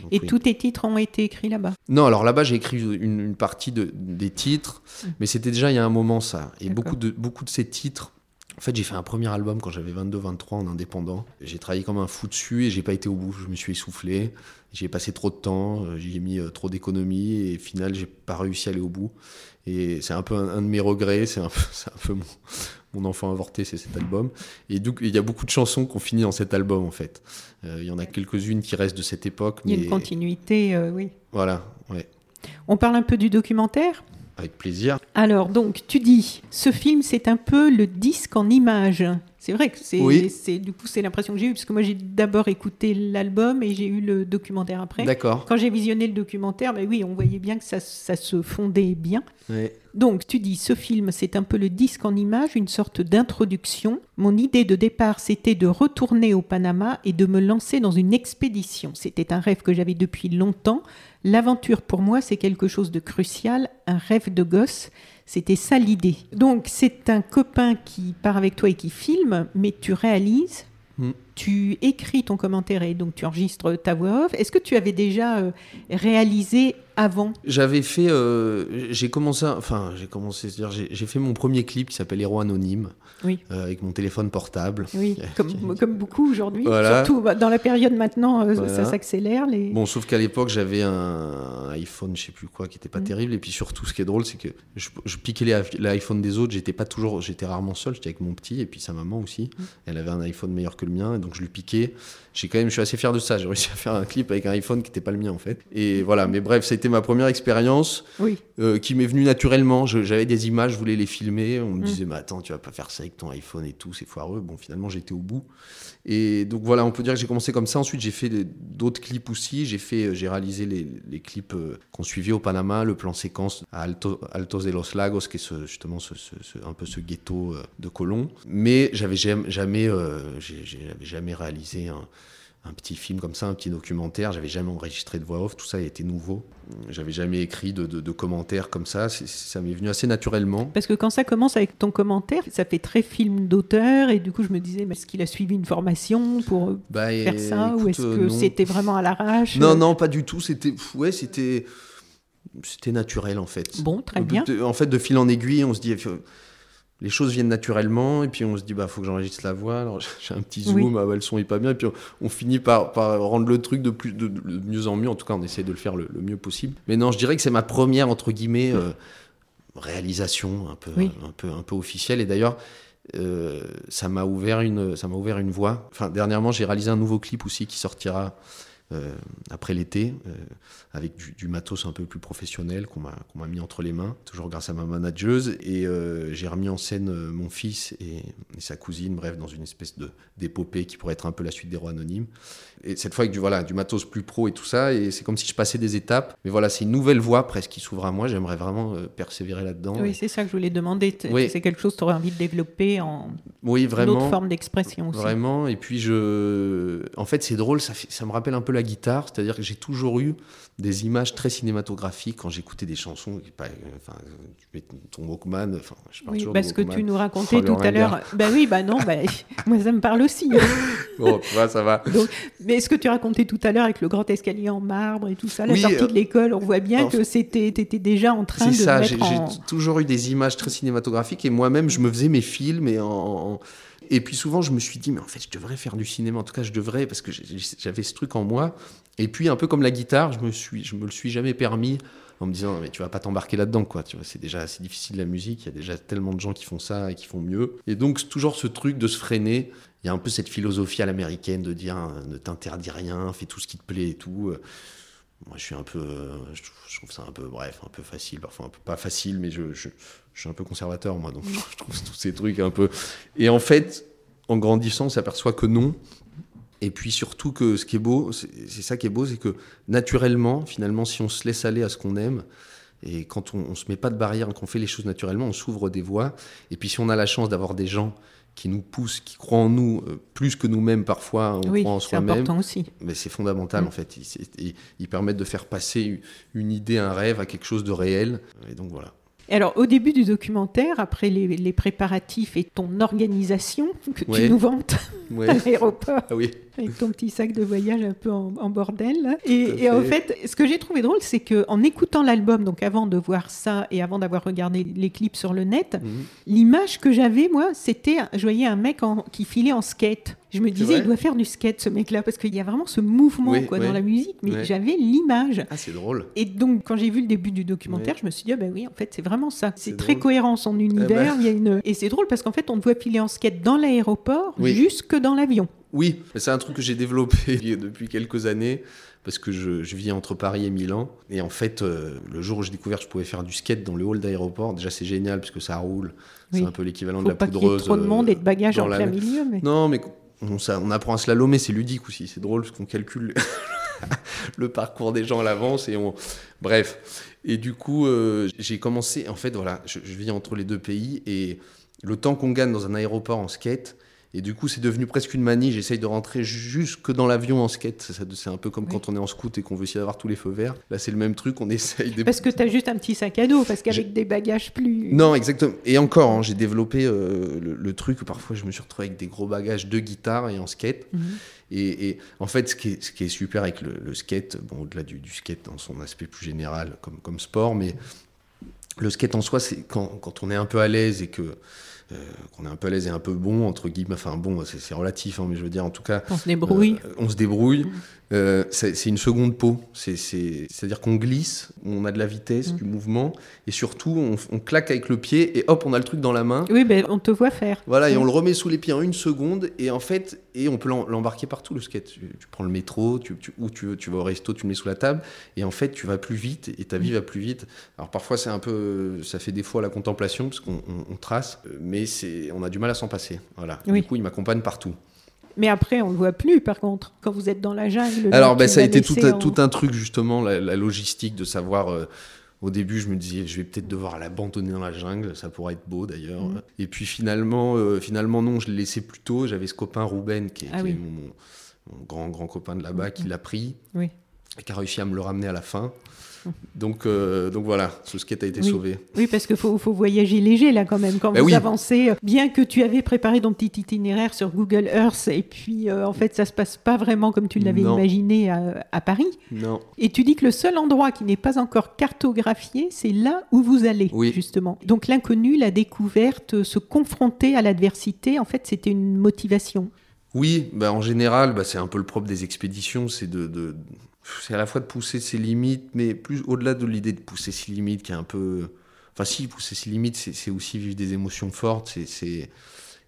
donc Et oui. tous tes titres ont été écrits là-bas? Non, alors là-bas, j'ai écrit une, une partie de, des titres, mais c'était déjà il y a un moment ça. Et beaucoup de, beaucoup de ces titres. En fait, j'ai fait un premier album quand j'avais 22-23 en indépendant. J'ai travaillé comme un fou dessus et j'ai pas été au bout. Je me suis essoufflé. J'y ai passé trop de temps. euh, J'y ai mis euh, trop d'économies et au final, j'ai pas réussi à aller au bout. Et c'est un peu un, un de mes regrets. C'est un peu, c'est un peu mon, mon enfant avorté, c'est cet album. Et donc, il y a beaucoup de chansons qu'on finit dans cet album en fait. Euh, Il y en a quelques-unes qui restent de cette époque. Il y a mais une continuité, euh, oui. Voilà, ouais, On parle un peu du documentaire? Avec plaisir. Alors, donc, tu dis, ce film, c'est un peu le disque en images. C'est vrai que c'est, Oui. c'est du coup, c'est l'impression que j'ai eue, parce que moi, j'ai d'abord écouté l'album et j'ai eu le documentaire après. D'accord. Quand j'ai visionné le documentaire, ben oui, on voyait bien que ça, ça se fondait bien. Donc, tu dis, ce film, c'est un peu le disque en images, une sorte d'introduction. Mon idée de départ, c'était de retourner au Panama et de me lancer dans une expédition. C'était un rêve que j'avais depuis longtemps. L'aventure, pour moi, c'est quelque chose de crucial, un rêve de gosse. C'était ça l'idée. Donc, c'est un copain qui part avec toi et qui filme, mais tu réalises, Mm. Tu écris ton commentaire et donc tu enregistres ta voix off. Est-ce que tu avais déjà euh, réalisé avant? J'avais fait, euh, j'ai commencé, enfin j'ai commencé, c'est-à-dire j'ai fait mon premier clip qui s'appelle Héros anonyme Oui. euh, avec mon téléphone portable. Oui, comme, comme beaucoup aujourd'hui. Voilà. Surtout dans la période maintenant, euh, Voilà. ça s'accélère. Les... Bon, sauf qu'à l'époque j'avais un iPhone, je sais plus quoi, qui était pas Mm. terrible. Et puis surtout, ce qui est drôle, c'est que je, je piquais l'iPhone des autres. J'étais pas toujours, j'étais rarement seul. J'étais avec mon petit et puis sa maman aussi. Mm. Elle avait un iPhone meilleur que le mien, et donc je lui piquais. J'ai quand même, je suis assez fier de ça. J'ai réussi à faire un clip avec un iPhone qui était pas le mien en fait. Et voilà. Mais bref, ça a été ma première expérience. Oui, euh, qui m'est venu naturellement. J'avais des images, je voulais les filmer. On me Mm. disait, mais attends, tu vas pas faire ça avec ton iPhone et tout, c'est foireux. Bon, finalement, j'étais au bout. Et donc voilà, on peut dire que j'ai commencé comme ça. Ensuite, j'ai fait d'autres clips aussi. J'ai fait, euh, j'ai réalisé les, les clips euh, qu'on suivait au Panama, le plan séquence à Alto- Altos de los Lagos, qui est ce- justement ce- ce- ce- un peu ce ghetto de colons. Mais j'avais jamais, jamais, euh, j'avais jamais réalisé un, un petit film comme ça, un petit documentaire. J'avais jamais enregistré de voix off. Tout ça a été nouveau. J'avais jamais écrit de, de- de commentaires comme ça. Ça m'est venu assez naturellement. parce que quand ça commence avec ton commentaire, ça fait très film d'auteur. Et du coup, je me disais, mais est-ce qu'il a suivi une formation pour euh, Bah, faire et- ça Ou est-ce euh, que non. c'était vraiment à l'arrache? Non, non, pas du tout. C'était, ouais, c'était. c'était naturel en fait. Bon, très bien. En fait, de fil en aiguille, on se dit, faut- les choses viennent naturellement, et puis on se dit, bah, faut que j'enregistre la voix. Alors j'ai un petit zoom, Oui. ah, bah, le son est pas bien, et puis on, on finit par, par rendre le truc de, plus, de, de mieux en mieux. En tout cas, on essaie de le faire le, le mieux possible. Mais non, je dirais que c'est ma première entre guillemets euh, réalisation un peu, Oui. un peu, un peu officielle. Et d'ailleurs. euh, ça m'a ouvert une ça m'a ouvert une voie. Enfin dernièrement j'ai réalisé un nouveau clip aussi qui sortira euh, après l'été, euh, avec du, matos un peu plus professionnel qu'on m'a mis entre les mains, toujours grâce à ma manageuse. Et euh, j'ai remis en scène mon fils et, et sa cousine, bref, dans une espèce de d'épopée qui pourrait être un peu la suite des rois anonymes. Et cette fois avec du, voilà, du matos plus pro et tout ça. Et c'est comme si je passais des étapes. Mais voilà, c'est une nouvelle voie presque qui s'ouvre à moi. J'aimerais vraiment euh, persévérer là-dedans. Oui, c'est ça que je voulais demander. Oui. C'est quelque chose que tu aurais envie de développer en Oui, une vraiment. autre forme d'expression aussi. Vraiment. Et puis, je. En fait, c'est drôle, ça, fait- ça me rappelle un peu la guitare. C'est-à-dire que j'ai toujours eu des images très cinématographiques quand j'écoutais des chansons. Pas, euh, Enfin, tu mets ton Walkman. Enfin, je parle Oui, parce que Walkman. tu nous racontais Oh, tout à l'heure. Bah oui, bah non, bah, moi ça me parle aussi. hein. Bon, tu vois, ça va. Donc, mais ce que tu racontais tout à l'heure avec le grand escalier en marbre et tout ça, la Oui, sortie euh, de l'école, on voit bien en que c'était, t'étais déjà en train C'est de ça, j'ai en... toujours eu des images très cinématographiques et moi-même, je me faisais mes films et en, en- Et puis souvent, je me suis dit, mais en fait, je devrais faire du cinéma. En tout cas, je devrais parce que j'avais ce truc en moi. Et puis, un peu comme la guitare, je me suis, je me le suis jamais permis en me disant, mais tu vas pas t'embarquer là-dedans, quoi. Tu vois, c'est déjà assez difficile la musique. Il y a déjà tellement de gens qui font ça et qui font mieux. Et donc, toujours ce truc de se freiner. Il y a un peu cette philosophie à l'américaine de dire, euh, ne t'interdis rien, fais tout ce qui te plaît et tout. Moi, je suis un peu, euh, je trouve, je trouve ça un peu, bref, un peu facile, parfois un peu pas facile, mais je, je, je suis un peu conservateur, moi, donc je trouve tous ces trucs un peu. Et en fait, en grandissant, on s'aperçoit que non. Et puis surtout que ce qui est beau, c'est ça qui est beau, c'est que naturellement, finalement, si on se laisse aller à ce qu'on aime, et quand on, on se met pas de barrière, qu'on fait les choses naturellement, on s'ouvre des voies. Et puis si on a la chance d'avoir des gens qui nous poussent, qui croient en nous euh, plus que nous-mêmes parfois, on Oui, croit en c'est soi-même. important aussi. Mais c'est fondamental Mm. en fait. Ils, c'est- permettent de faire passer une- idée, un rêve à quelque chose de réel. Et donc voilà. Et alors, au début du documentaire, après les, les préparatifs et ton organisation que tu nous vantes Ouais. à l'aéroport, Ah oui. Avec ton petit sac de voyage un peu en, en bordel. Et, et en fait. ce que j'ai trouvé drôle, c'est que en écoutant l'album, donc avant de voir ça et avant d'avoir regardé les clips sur le net, Mhm. l'image que j'avais, moi, c'était, je voyais un mec en- qui filait en skate. Je me disais, il doit faire du skate, ce mec-là, parce qu'il y a vraiment ce mouvement Oui, quoi, oui. dans la musique, mais Ouais. j'avais l'image. Ah c'est drôle. Et donc, quand j'ai vu le début du documentaire, Ouais. je me suis dit, ah ben oui, en fait, c'est vraiment ça. C'est très drôle. cohérent son univers. ben. Il y a une... Et c'est drôle parce qu'en fait, on te voit filer en skate dans l'aéroport Oui. jusque dans l'avion. Oui, c'est un truc que j'ai développé depuis quelques années parce que je, je vis entre Paris et Milan. Et en fait, euh, le jour où j'ai découvert que je pouvais faire du skate dans le hall d'aéroport, déjà c'est génial puisque ça roule. Oui. C'est un peu l'équivalent de la pas poudreuse. trop de monde et de bagages en plein milieu. Mais... Non, mais on, ça- on apprend à se slalomer, c'est ludique aussi. C'est drôle parce qu'on calcule le parcours des gens à l'avance et on. Bref. Et du coup, euh, j'ai commencé. En fait, voilà, je, je vis entre les deux pays et le temps qu'on gagne dans un aéroport en skate. Et du coup, c'est devenu presque une manie. J'essaye de rentrer jusque dans l'avion en skate. C'est un peu comme Oui. quand on est en scout et qu'on veut essayer d'avoir tous les feux verts. Là, c'est le même truc. On essaye de. Parce que tu as juste un petit sac à dos, parce qu'avec des bagages plus. Non, exactement. Et encore, hein, j'ai développé euh, le, le truc où parfois je me suis retrouvé avec des gros bagages de guitare et en skate. Mhm. Et, et en fait, ce qui est, ce qui est super avec le, le skate, bon, au-delà du, du skate dans son aspect plus général comme, comme sport, mais le skate en soi, c'est quand, quand on est un peu à l'aise et que qu'on est un peu à l'aise et un peu bon entre guillemets, enfin bon, c'est relatif, hein, mais je veux dire en tout cas, On se débrouille. euh, on se débrouille. Euh, c'est une seconde peau. C'est- c'est- C'est-à-dire qu'on glisse, on a de la vitesse, Mm. du mouvement, et surtout on, on claque avec le pied, et hop, on a le truc dans la main. Oui, ben, on te voit faire. Voilà, et Mm. on le remet sous les pieds en une seconde, et en fait, et on peut l'em- l'embarquer partout le skate. Tu, tu prends le métro, tu, tu- ou tu, veux- tu vas au resto, tu le mets sous la table, et en fait, tu vas plus vite, et ta vie va plus vite. Alors parfois, c'est un peu, ça fait défaut à la contemplation, parce qu'on on- on trace, euh, mais c'est, on a du mal à s'en passer. Voilà. Oui. Du coup, il m'accompagne partout. Mais après, on le voit plus, par contre, quand vous êtes dans la jungle. Alors, tu ça a été tout un, en- tout un truc, justement, la, la logistique de savoir. euh, au début, je me disais, je vais peut-être devoir l'abandonner dans la jungle, ça pourrait être beau d'ailleurs. Mhm. Et puis finalement, euh, finalement, non, je l'ai laissé plus tôt. J'avais ce copain Rouben, qui est, Ah qui est oui. mon, mon- mon grand, grand copain de là-bas, qui l'a pris. Oui. Et qui a réussi à me le ramener à la fin. Donc, euh, donc voilà, ce skate a été Oui. sauvé. Oui, parce qu'il faut, faut voyager léger là quand même. Quand Ben vous oui. avancez, euh, bien que tu avais préparé ton petit itinéraire sur Google Earth, et puis euh, en fait ça se passe pas vraiment comme tu l'avais imaginé à, à Paris. Non. Et tu dis que le seul endroit qui n'est pas encore cartographié, c'est là où vous allez, Oui. justement. Donc l'inconnu, la découverte, se confronter à l'adversité, en fait, c'était une motivation. Oui, bah en général, bah c'est un peu le propre des expéditions, c'est de, de- c'est à la fois de pousser ses limites, mais plus au-delà de l'idée de pousser ses limites, qui est un peu, enfin si pousser ses limites, c'est c'est aussi vivre des émotions fortes, c'est, c'est...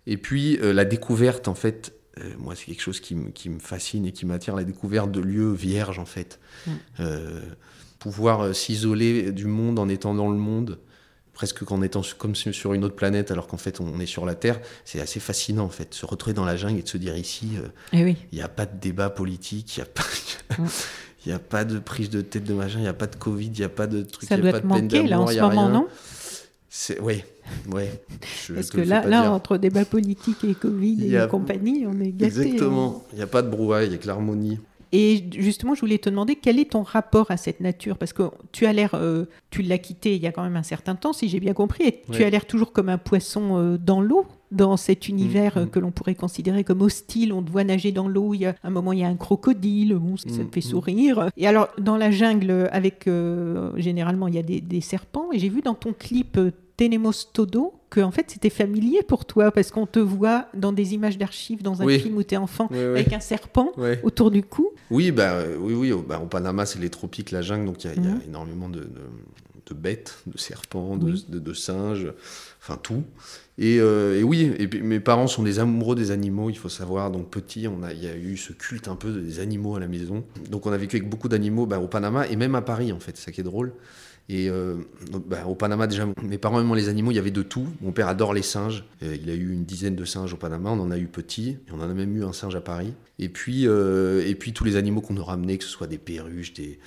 et puis euh, la découverte en fait, euh, moi c'est quelque chose qui, me- qui me fascine et qui m'attire, la découverte de lieux vierges en fait, Euh, pouvoir s'isoler du monde en étant dans le monde. Presque qu'en étant comme su- sur une autre planète, alors qu'en fait on est sur la Terre, c'est assez fascinant en fait, se retrouver dans la jungle et de se dire ici, euh, Eh oui. il n'y a pas de débat politique, il n'y a, pas- Mm. il y a pas de prise de tête de machin, il n'y a pas de Covid, il n'y a pas de truc, Ça y doit pas de peine manquer là en ce moment, rien. non? Ouais. je Parce que là, pas là dire. entre débat politique et Covid et a- compagnie, on est gâtés. hein. Exactement. Il n'y a pas de brouhaha, il y a que l'harmonie. Et justement, je voulais te demander quel est ton rapport à cette nature? Parce que tu as l'air, euh, tu l'as quitté il y a quand même un certain temps, si j'ai bien compris, et tu as l'air toujours comme un poisson euh, dans l'eau, dans cet univers euh, mm. que l'on pourrait considérer comme hostile. On te voit nager dans l'eau, il y a un moment, il y a un crocodile, bon, ça, Mm, te fait mm. sourire. Et alors, dans la jungle, avec euh, généralement, il y a des, des serpents, et j'ai vu dans ton clip euh, Tenemos Todo que en fait c'était familier pour toi parce qu'on te voit dans des images d'archives dans un Oui. film où tu es enfant Oui, oui. avec un serpent autour du cou. Oui, bah, oui, oui. Au, bah, au Panama, c'est les tropiques, la jungle, donc il y a- il y, a énormément de, de- de bêtes, de serpents, de, Oui. de- de singes, enfin tout. Et, euh, et oui, et mes parents sont des amoureux des animaux, il faut savoir. Donc petit, on a, il y a eu ce culte un peu des animaux à la maison. Donc on a vécu avec beaucoup d'animaux bah, au Panama et même à Paris, en fait, c'est ça qui est drôle. Et euh, bah, au Panama, déjà, mes parents aiment les animaux, il y avait de tout. Mon père adore les singes. Euh, il a eu une dizaine de singes au Panama, on en a eu petits, et on en a même eu un singe à Paris. Et puis, euh, et puis tous les animaux qu'on nous ramenait, que ce soit des perruches, des,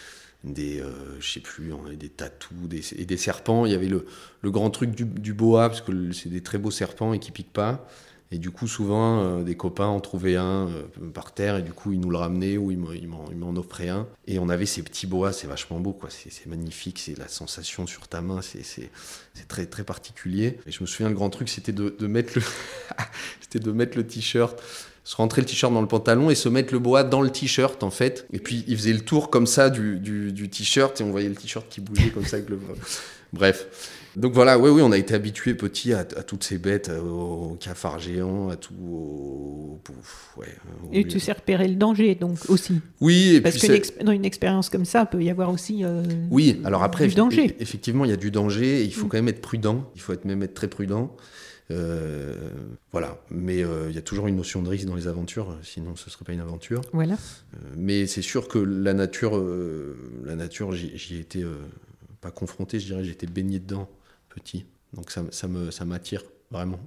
des euh, je sais plus, avait des tatous, et des serpents. Il y avait le, le grand truc du, boa, parce que c'est des très beaux serpents et qui piquent pas. Et du coup, souvent, euh, des copains en trouvaient un euh, par terre, et du coup, ils nous le ramenaient ou ils m'en- offraient un. Et on avait ces petits boas, c'est vachement beau, quoi. C'est magnifique, c'est la sensation sur ta main, c'est très, très particulier. Et je me souviens, le grand truc, c'était de, mettre c'était de mettre le t-shirt, se rentrer le t-shirt dans le pantalon et se mettre le boa dans le t-shirt, en fait. Et puis, il faisait le tour comme ça du, du, du t-shirt, et on voyait le t-shirt qui bougeait comme ça avec le. Bref. Donc voilà, oui, oui, on a été habitué petit à, à toutes ces bêtes, euh, aux cafards géants, à tout. Au, pouf, ouais, au- Et tu sais repérer le danger, donc aussi. Oui, et Parce puis que c'est- dans une expérience comme ça, peut y avoir aussi euh, Oui, alors après, du danger. eff- effectivement, il y a du danger et il faut Mm. quand même être prudent. Il faut être, même être très prudent. Euh, voilà, mais euh, il y a toujours une notion de risque dans les aventures, sinon ce serait pas une aventure. Voilà. Euh, mais c'est sûr que la nature, la nature, j'y j'y ai été euh, pas confronté, je dirais, été baigné dedans petit. Donc ça, ça me, ça m'attire vraiment.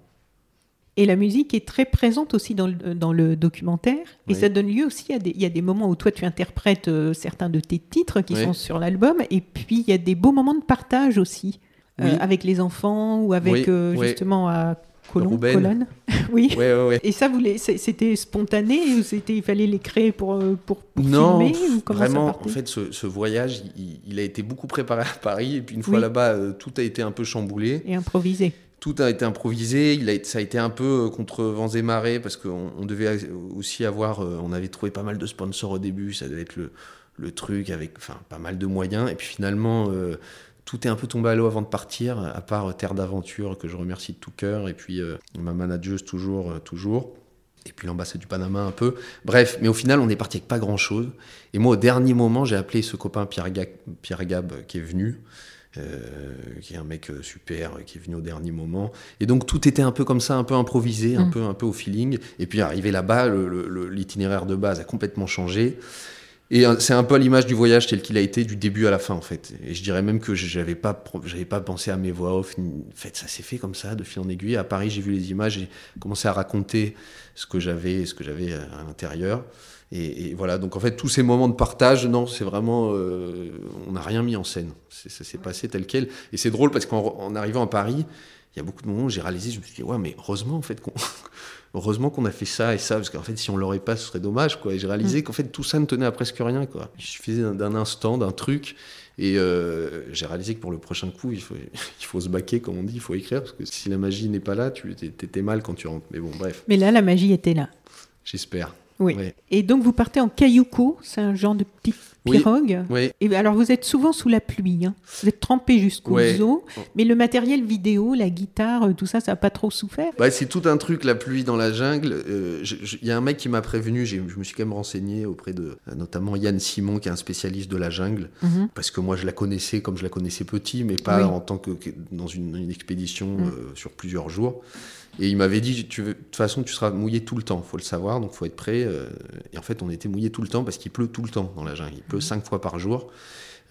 Et la musique est très présente aussi dans le, dans le documentaire. Et ça donne lieu aussi à des, il y a des moments où toi tu interprètes certains de tes titres qui Oui. sont sur l'album. Et puis il y a des beaux moments de partage aussi. Euh, Oui. avec les enfants ou avec Oui, euh, justement à Rouben. Colonne. oui. Ouais, ouais, ouais. Et ça, c'était spontané ou c'était, il fallait les créer pour, euh, pour, pour Non, filmer ou comment vraiment, ça en fait, ce, ce voyage, il, il a été beaucoup préparé à Paris. Et puis une fois Oui. là-bas, euh, tout a été un peu chamboulé. Et improvisé. Tout a été improvisé, il a, ça a été un peu contre vents et marées parce qu'on on devait aussi avoir, euh, on avait trouvé pas mal de sponsors au début, ça devait être le, le truc avec enfin, pas mal de moyens. Et puis finalement, euh, tout est un peu tombé à l'eau avant de partir, à part euh, Terre d'Aventure que je remercie de tout cœur, et puis euh, ma manageuse toujours, euh, toujours. Et puis l'ambassade du Panama un peu. Bref, mais au final, on est parti avec pas grand-chose. Et moi, au dernier moment, j'ai appelé ce copain Pierre, Ga- Pierre Gab qui est venu euh, qui est un mec super, qui est venu au dernier moment. Et donc tout était un peu comme ça, un peu improvisé, un, Mm. peu, un peu au feeling. Et puis arrivé là-bas, l'itinéraire de base a complètement changé. Et euh, c'est un peu à l'image du voyage tel qu'il a été du début à la fin en fait. Et je dirais même que j'avais pas, j'avais pas pensé à mes voix off. En fait, ça s'est fait comme ça, de fil en aiguille. À Paris, j'ai vu les images, j'ai commencé à raconter ce que j'avais, ce que j'avais à l'intérieur. Et, voilà, donc en fait, tous ces moments de partage, non, c'est vraiment. euh, on n'a rien mis en scène. Ça s'est passé tel quel. Et c'est drôle parce qu'en en arrivant à Paris, il y a beaucoup de moments où j'ai réalisé, je me suis dit, ouais, mais heureusement, en fait, qu'on. Heureusement qu'on a fait ça et ça, parce qu'en fait, si on l'aurait pas, ce serait dommage, quoi. Et j'ai réalisé qu'en fait, tout ça ne tenait à presque rien, quoi. Il suffisait d'un- instant, d'un truc, et euh, j'ai réalisé que pour le prochain coup, il faut, il faut se baquer, comme on dit, il faut écrire, parce que si la magie n'est pas là, tu t'étais mal quand tu rentres. Mais bon, bref, Mais là, la magie était là. j'espère. Oui. Et donc, vous partez en cayuco, c'est un genre de petite Oui. pirogue. Oui, Et alors, vous êtes souvent sous la pluie. hein. Vous êtes trempé jusqu'aux Ouais. os. Mais le matériel vidéo, la guitare, euh, tout ça, ça n'a pas trop souffert? Bah, c'est tout un truc, la pluie dans la jungle. Euh, Il y a un mec qui m'a prévenu, je me suis quand même renseigné auprès de notamment Yann Simon, qui est un spécialiste de la jungle, Mhm. parce que moi je la connaissais comme je la connaissais petit, mais pas Oui. en tant que, dans une, une expédition euh, sur plusieurs jours. Et il m'avait dit, tu veux- de toute façon, tu seras mouillé tout le temps, faut le savoir, donc faut être prêt. euh, et en fait, on était mouillé tout le temps parce qu'il pleut tout le temps dans la jungle. Il pleut cinq fois par jour.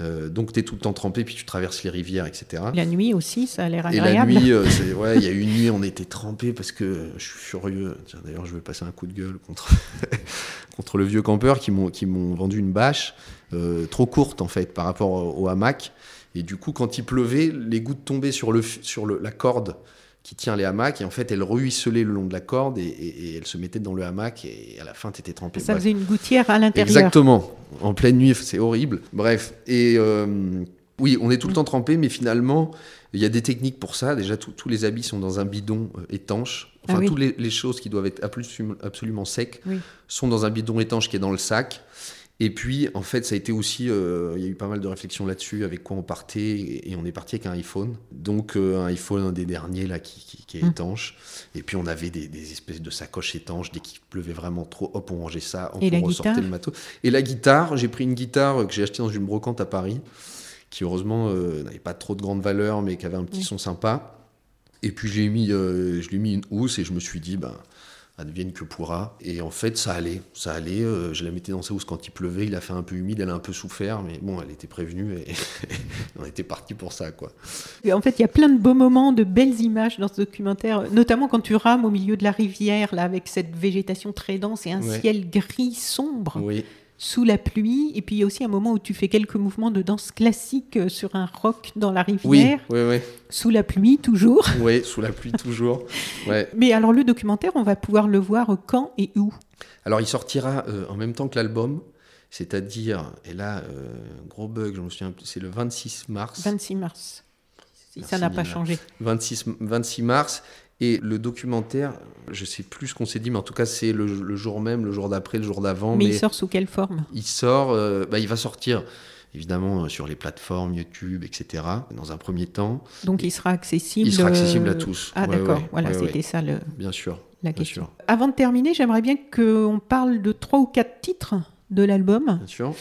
Euh, donc tu es tout le temps trempé, puis tu traverses les rivières, etc. La nuit aussi, ça a l'air Et agréable. la nuit, euh, ouais, il y a une nuit, on était trempés parce que je suis furieux. D'ailleurs, je vais passer un coup de gueule contre, contre le vieux campeur qui m'ont vendu une bâche euh, trop courte en fait par rapport au, au hamac. Et du coup, quand il pleuvait, les gouttes tombaient sur, le, sur le- la corde qui tient les hamacs et en fait, elles ruisselaient le long de la corde et, et- et elles se mettaient dans le hamac et à la fin, tu étais trempé. Ça Bref. faisait une gouttière à l'intérieur. Exactement. En pleine nuit, c'est horrible. Bref. Et euh, oui, on est tout le temps trempé, mais finalement, il y a des techniques pour ça. Déjà, tous- tous les habits sont dans un bidon euh, étanche. Enfin, Ah oui. toutes les, les choses qui doivent être absolu- absolument secs Oui. sont dans un bidon étanche qui est dans le sac. Et puis, en fait, ça a été aussi, euh, il y a eu pas mal de réflexions là-dessus, avec quoi on partait, et, et on est parti avec un iPhone. Donc, euh, un iPhone, un des derniers, là, qui, qui- qui est Mm. étanche. Et puis, on avait des, des espèces de sacoches étanches. Dès qu'il pleuvait vraiment trop, hop, on rangeait ça, hop, Et la on ressortait guitare le matos. Et la guitare, j'ai pris une guitare que j'ai achetée dans une brocante à Paris, qui heureusement euh, n'avait pas trop de grande valeur, mais qui avait un petit son sympa. Et puis j'ai mis, euh, je lui ai mis une housse et je me suis dit, ben, advienne que pourra. Et en fait, ça allait, ça allait. euh, je la mettais dans sa housse quand il pleuvait, il a fait un peu humide, elle a un peu souffert, mais bon, elle était prévenue et on était parti pour ça, quoi. Et En fait, il y a plein de beaux moments, de belles images dans ce documentaire, notamment quand tu rames au milieu de la rivière, là, avec cette végétation très dense et un Ouais. ciel gris sombre Oui, sous la pluie. Et puis il y a aussi un moment où tu fais quelques mouvements de danse classique euh, sur un roc dans la oui, rivière, oui, oui, sous la pluie toujours. oui, sous la pluie toujours. Ouais. Mais alors le documentaire, on va pouvoir le voir quand et où? Alors, il sortira euh, en même temps que l'album, c'est-à-dire, et là, euh, gros bug, je me souviens, plus, c'est le 26 mars. 26 mars. Si ça n'a pas changé. 26, 26 mars. Et le documentaire, je sais plus ce qu'on s'est dit, mais en tout cas, c'est le, le jour même, le jour d'après, le jour d'avant. Mais il sort sous quelle forme? il sort, euh, bah, il va sortir évidemment euh, sur les plateformes YouTube, etc. Dans un premier temps, Donc il sera accessible. il sera accessible à euh, tous. Ah Ouais, d'accord, ouais, voilà, ouais, c'était ça le, Bien sûr. la Bien question. sûr. Avant de terminer, j'aimerais bien qu'on parle de trois ou quatre titres de l'album. Bien sûr.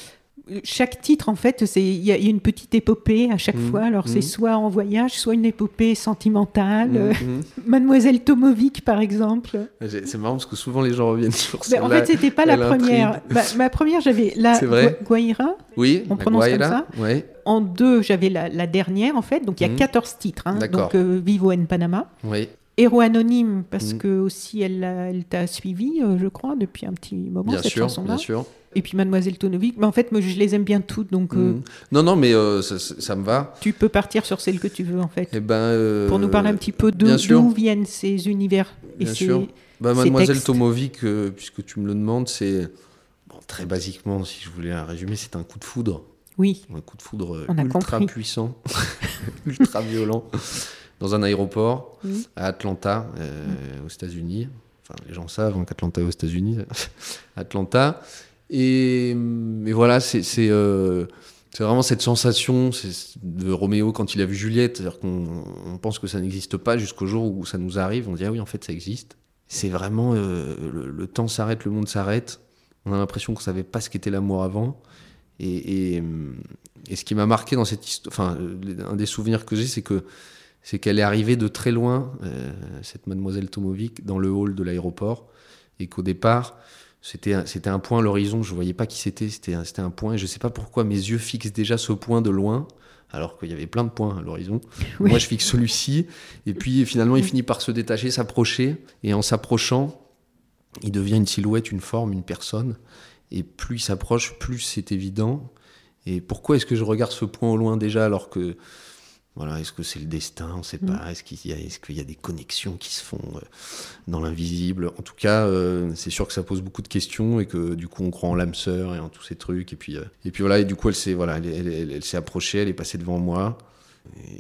Chaque titre, en fait, il y, a il y a une petite épopée à chaque Mhm. fois. Alors c'est Mhm. soit en voyage, soit une épopée sentimentale. Mhm. Mademoiselle Tomovic, par exemple. J'ai- C'est marrant parce que souvent les gens reviennent sur Ben, en celle-là. fait, c'était pas la première. Ma, ma première, j'avais la Guaira. Oui, On la prononce comme Guaira, Ouais, En deux, j'avais la, la dernière, en fait. Donc il y a Mhm. 14 titres. hein. Donc euh, Vivo en Panama. ouais. Héros anonyme, parce que aussi elle, l'a- elle t'a suivi, euh, je crois, depuis un petit moment, Bien cette sûr, chanson-là. bien sûr. Et puis Mademoiselle Tonovic. Mais en fait, moi, je les aime bien toutes, donc euh, Mhm. Non, non, mais euh, ça, me va. tu peux partir sur celle que tu veux, en fait. Eh ben, euh, Pour nous parler un petit peu de- d'où viennent ces univers et Bien ces- sûr. Bah, Mademoiselle. Tomovic, puisque tu me le demandes, c'est bon, très basiquement, si je voulais la résumer, c'est un coup de foudre, Oui, un coup de foudre On ultra puissant, ultra violent, dans un aéroport Oui. à Atlanta, euh, aux États-Unis. Enfin, les gens savent hein, qu'Atlanta est aux États-Unis. Atlanta. Et, mais voilà, euh, c'est vraiment cette sensation de Roméo quand il a vu Juliette. C'est-à-dire qu'on on pense que ça n'existe pas jusqu'au jour où ça nous arrive. On dit ah oui, en fait, ça existe. C'est vraiment euh, le, temps s'arrête, le monde s'arrête. On a l'impression qu'on savait pas ce qu'était l'amour avant. Et, et, et ce qui m'a marqué dans cette histoire, enfin, euh, un des souvenirs que j'ai, c'est que c'est qu'elle est arrivée de très loin, cette mademoiselle Tomovic, dans le hall de l'aéroport, et qu'au départ, c'était un, c'était un point à l'horizon, je voyais pas qui c'était, c'était un, c'était un point, et je sais pas pourquoi mes yeux fixent déjà ce point de loin, alors qu'il y avait plein de points à l'horizon. Oui. Moi, je fixe celui-ci, et puis finalement, il finit par se détacher, s'approcher, et en s'approchant, il devient une silhouette, une forme, une personne. Et plus il s'approche, plus c'est évident. Et pourquoi est-ce que je regarde ce point au loin déjà alors que voilà, est-ce que c'est le destin On ne sait pas. Est-ce qu'il y, a, est qu'il y a des connexions qui se font euh, dans l'invisible? En tout cas, euh, c'est sûr que ça pose beaucoup de questions et que du coup, on croit en l'âme sœur et en tous ces trucs. Et puis, euh, et puis voilà, et du coup, elle s'est voilà, elle, elle- elle s'est approchée, elle est passée devant moi.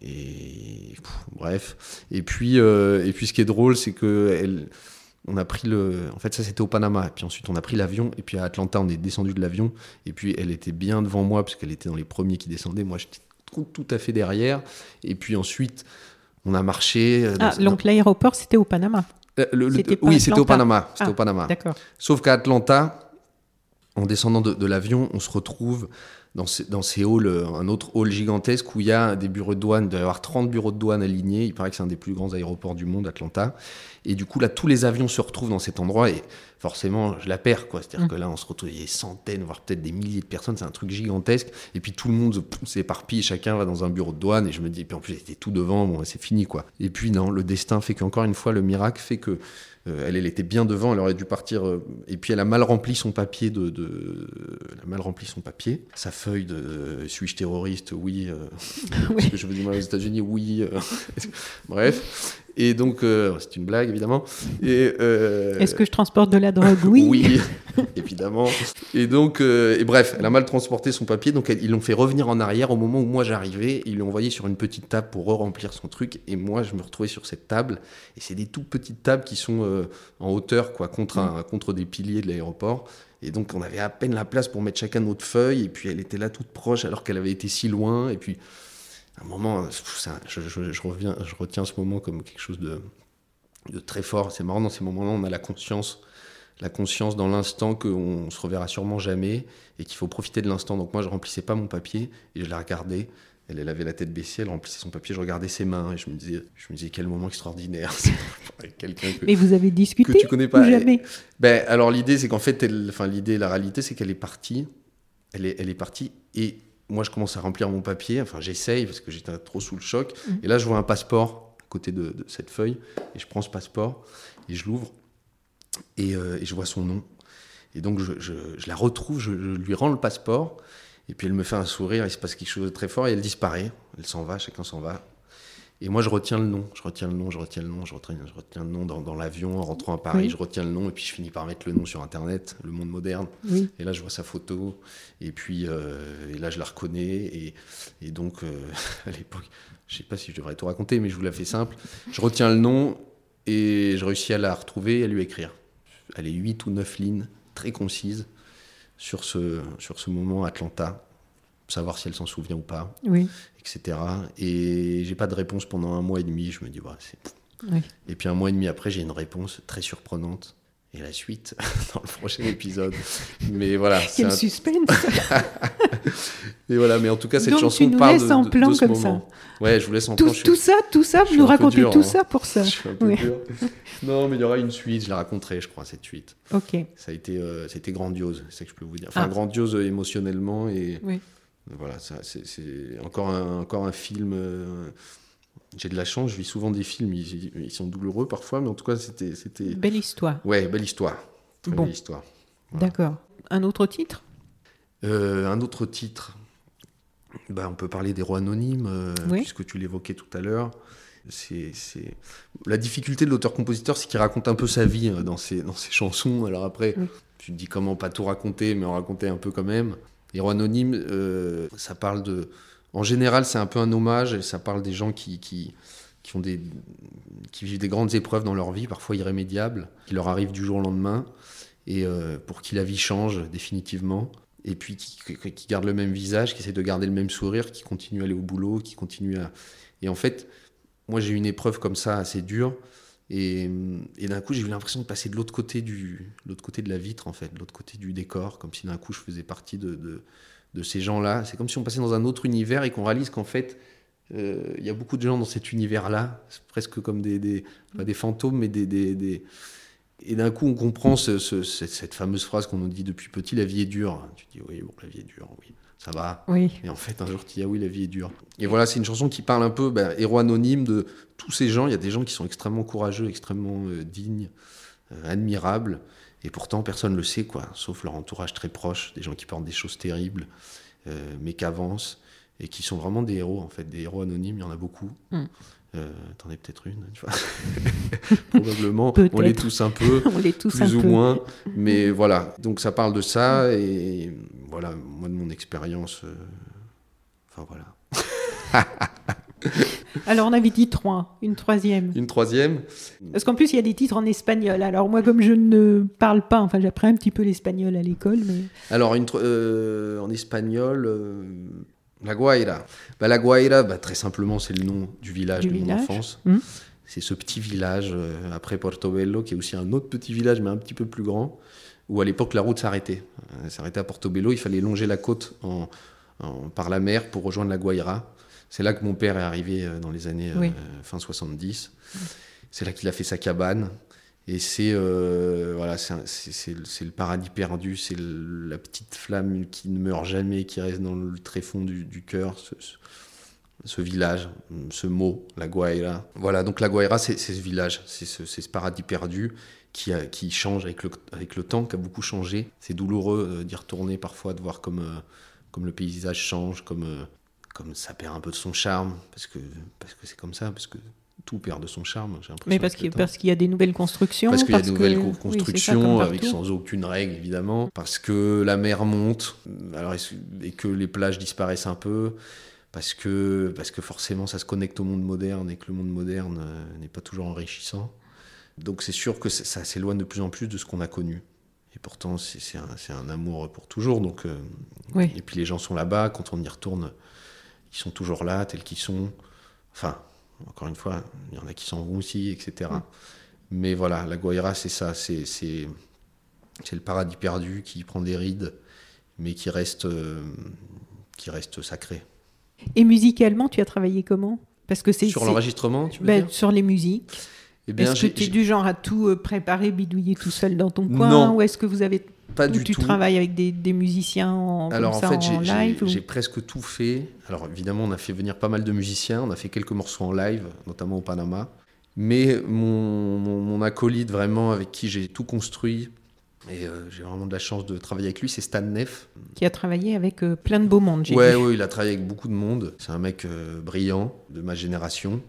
Et pff, bref. Et puis, euh, et puis, ce qui est drôle, c'est que elle, on a pris le. En fait, ça c'était au Panama. Et puis ensuite, on a pris l'avion. Et puis à Atlanta, on est descendu de l'avion. Et puis, elle était bien devant moi parce qu'elle était dans les premiers qui descendaient. Moi, j'étais tout, tout à fait derrière. Et puis ensuite, on a marché. euh, dans- Ah, donc l'aéroport, c'était au Panama. Euh, le- le- oui, c'était au. Panama. C'était Ah, au Panama. D'accord. Sauf qu'à Atlanta, en descendant de, de l'avion, on se retrouve dans ces, dans ces halls, euh, un autre hall gigantesque où il y a des bureaux de douane. Il doit y avoir 30 bureaux de douane alignés. Il paraît que c'est un des plus grands aéroports du monde, Atlanta. Et du coup, là, tous les avions se retrouvent dans cet endroit et forcément, je la perds, quoi. C'est-à-dire que là, on se retrouve, il y a des centaines, voire peut-être des milliers de personnes. C'est un truc gigantesque. Et puis tout le monde s'éparpille, chacun va dans un bureau de douane. Et je me dis, et puis en plus, j'étais tout devant, bon, c'est fini, quoi. Et puis, non, le destin fait qu'encore une fois, le miracle fait que euh, elle, elle était bien devant, elle aurait dû partir. euh, et puis elle a mal rempli son papier de, de- elle a mal rempli son papier, sa feuille de euh, suis-je terroriste? Oui. euh, parce que je veux dire moi aux États-Unis, oui. euh, bref. Et donc euh, c'est une blague évidemment. Euh, Est-ce que je transporte de la drogue Oui. évidemment. Et donc, euh, et bref, elle a mal transporté son papier, donc elle- ils l'ont fait revenir en arrière au moment où moi j'arrivais. Ils l'ont envoyé sur une petite table pour re-remplir son truc, et moi je me retrouvais sur cette table. Et c'est des tout petites tables qui sont en hauteur, quoi, contre, un- contre des piliers de l'aéroport. Et donc on avait à peine la place pour mettre chacun notre feuille, et puis elle était là toute proche alors qu'elle avait été si loin. Et puis un moment, ça- je, je- je reviens, je retiens ce moment comme quelque chose de, de très fort. C'est marrant, dans ces moments-là, on a la conscience, la conscience dans l'instant qu'on se reverra sûrement jamais et qu'il faut profiter de l'instant. Donc moi, je remplissais pas mon papier et je la regardais. Elle, elle avait la tête baissée, elle remplissait son papier, je regardais ses mains et je me disais, je me disais quel moment extraordinaire. Quelqu'un que, Mais vous avez discuté que tu connais pas. ou jamais? Ben, alors l'idée, c'est qu'en fait, elle, enfin l'idée, la réalité, c'est qu'elle est partie. Elle est, elle est partie et moi, je commence à remplir mon papier. Enfin, j'essaye parce que j'étais trop sous le choc. Et là, je vois un passeport à côté de, de cette feuille et je prends ce passeport et je l'ouvre et, euh, et je vois son nom. Et donc, je, je- je la retrouve, je, je lui rends le passeport et puis elle me fait un sourire. Il se passe quelque chose de très fort et elle disparaît. Elle s'en va, chacun s'en va. Et moi, je retiens le nom, je retiens le nom, je retiens le nom, je retiens, je retiens le nom dans, dans l'avion en rentrant à Paris, Oui. je retiens le nom et puis je finis par mettre le nom sur Internet, le monde moderne. Oui. Et là, je vois sa photo et puis euh, et là, je la reconnais et, et donc euh, à l'époque, je sais pas si je devrais tout raconter, mais je vous la fais simple. Je retiens le nom et je réussis à la retrouver et à lui écrire. Elle est 8 ou 9 lignes très concises sur ce, sur ce moment Atlanta, savoir si elle s'en souvient ou pas Oui. etc. Et j'ai pas de réponse pendant un mois et demi. Je me dis, ouais, c'est. Oui. Et puis un mois et demi après, j'ai une réponse très surprenante. Et la suite dans le prochain épisode. Mais voilà. c'est Quel un- suspense Mais voilà, mais en tout cas, cette Donc, chanson tu nous parle laisses de, en plan de ce comme ça. Ouais, je vous laisse en plan. tout, suis- tout ça, tout ça, vous nous racontez dur, tout hein. ça pour ça Je suis un peu Oui. dur. Non, mais il y aura une suite. Je la raconterai, je crois, cette suite. Ok. Ça a été, euh, c'était grandiose. C'est ça que je peux vous dire. Enfin, Ah. grandiose euh, émotionnellement et. Oui. Voilà, ça, c'est, encore un, encore un film. euh, J'ai de la chance, je vis souvent des films, ils, ils sont douloureux parfois, mais en tout cas, c'était. Belle histoire. Ouais, belle histoire. Très Bon. belle histoire. D'accord. Un autre titre? Euh, un autre titre, bah, on peut parler des rois anonymes, euh, Oui. puisque tu l'évoquais tout à l'heure. C'est, c'est... La difficulté de l'auteur-compositeur, c'est qu'il raconte un peu sa vie dans, ses, dans ses chansons. Alors après, Oui. tu te dis comment pas tout raconter, mais en raconter un peu quand même. Les rois anonymes, euh, ça parle de... En général, c'est un peu un hommage, et ça parle des gens qui, qui, qui, ont des, qui vivent des grandes épreuves dans leur vie, parfois irrémédiables, qui leur arrivent du jour au lendemain, et euh, pour qui la vie change définitivement. Et puis qui, qui- qui garde le même visage, qui essaie de garder le même sourire, qui continue à aller au boulot, qui continue à... Et en fait, moi j'ai eu une épreuve comme ça assez dure, et, d'un coup j'ai eu l'impression de passer de l'autre côté, côté de la vitre, en fait, de l'autre côté du décor, comme si d'un coup je faisais partie de, de, ces gens-là. C'est comme si on passait dans un autre univers et qu'on réalise qu'en fait, euh, il y a beaucoup de gens dans cet univers-là, presque comme des, des, des fantômes, mais des... des, des- et d'un coup, on comprend ce- ce- cette, cette fameuse phrase qu'on nous dit depuis petit, la vie est dure. Tu dis, oui, bon, la vie est dure, oui, ça va. Oui. Et en fait, un jour, tu dis, ah oui, la vie est dure. Et voilà, c'est une chanson qui parle un peu, ben, héros anonyme de tous ces gens. Il y a des gens qui sont extrêmement courageux, extrêmement euh, dignes, euh, admirables, Et pourtant, personne ne le sait, quoi, sauf leur entourage très proche, des gens qui portent des choses terribles, euh, mais qui avancent et qui sont vraiment des héros, en fait, des héros anonymes, il y en a beaucoup. Mm. Euh, T'en es peut-être une, tu vois. Probablement, on l'est tous un peu, On l'est tous plus ou peu. moins. Mais voilà, donc ça parle de ça, et voilà, moi de mon expérience, euh, enfin voilà. Alors on avait dit trois, une troisième. Une troisième, Parce qu'en plus il y a des titres en espagnol. Alors moi comme je ne parle pas, enfin j'apprends un petit peu l'espagnol à l'école, mais Alors, une euh, en espagnol, euh, La Guaira. Bah, la Guaira, bah, très simplement, c'est le nom du village Du de village. mon enfance. Hmm. C'est ce petit village après Portobello, qui est aussi un autre petit village, mais un petit peu plus grand, où à l'époque la route s'arrêtait. Euh, Elle s'arrêtait à Portobello, il fallait longer la côte en- en- par la mer pour rejoindre la Guaira. C'est là que mon père est arrivé euh, dans les années euh, fin 70. C'est là qu'il a fait sa cabane. Et c'est euh, voilà, c'est le- paradis perdu, c'est la petite flamme qui ne meurt jamais, qui reste dans le tréfonds du, du cœur, ce, ce- ce village, ce mot, la Guaira. Voilà, donc la Guaira, c'est ce village, c'est ce, c'est ce paradis perdu qui, a- qui change avec le, avec le temps, qui a beaucoup changé. C'est douloureux euh, d'y retourner parfois, de voir comme, euh, comme le paysage change, comme, euh, comme ça perd un peu de son charme, parce que parce que c'est comme ça, parce que tout perd de son charme, mais parce qu'il y a des nouvelles constructions. Parce qu'il y a de que- nouvelles oui, ça, constructions avec sans aucune règle évidemment. Parce que la mer monte alors, et que les plages disparaissent un peu. Parce que, parce que forcément ça se connecte au monde moderne et que le monde moderne n'est pas toujours enrichissant. Donc c'est sûr que ça s'éloigne de plus en plus de ce qu'on a connu. Et pourtant c'est un, amour pour toujours. Donc, euh, Oui. Et puis les gens sont là-bas, quand on y retourne, ils sont toujours là, tels qu'ils sont. Enfin, encore une fois, il y en a qui s'en vont aussi, etc. Mais voilà, la Guaira, c'est ça, c'est le paradis perdu qui prend des rides, mais qui reste, euh, qui reste sacré. Et musicalement, tu as travaillé comment? Parce que c'est Sur l'enregistrement, tu veux ben, dire? sur les musiques. Eh Est-ce que tu es du genre à tout euh, préparer, bidouiller tout seul dans ton coin Non. Ou est-ce que vous avez pas ou du tu tout. travailles avec des, des musiciens en, comme Alors en ça, fait, en j'ai- j'ai ou- presque tout fait. Alors évidemment, on a fait venir pas mal de musiciens, on a fait quelques morceaux en live, notamment au Panama. Mais mon, mon- mon acolyte vraiment avec qui j'ai tout construit, et euh, j'ai vraiment de la chance de travailler avec lui, c'est Stan Neff. qui a travaillé avec euh, plein de beaux mondes. j'ai Ouais, ouais, il a travaillé avec beaucoup de monde. C'est un mec euh, brillant de ma génération.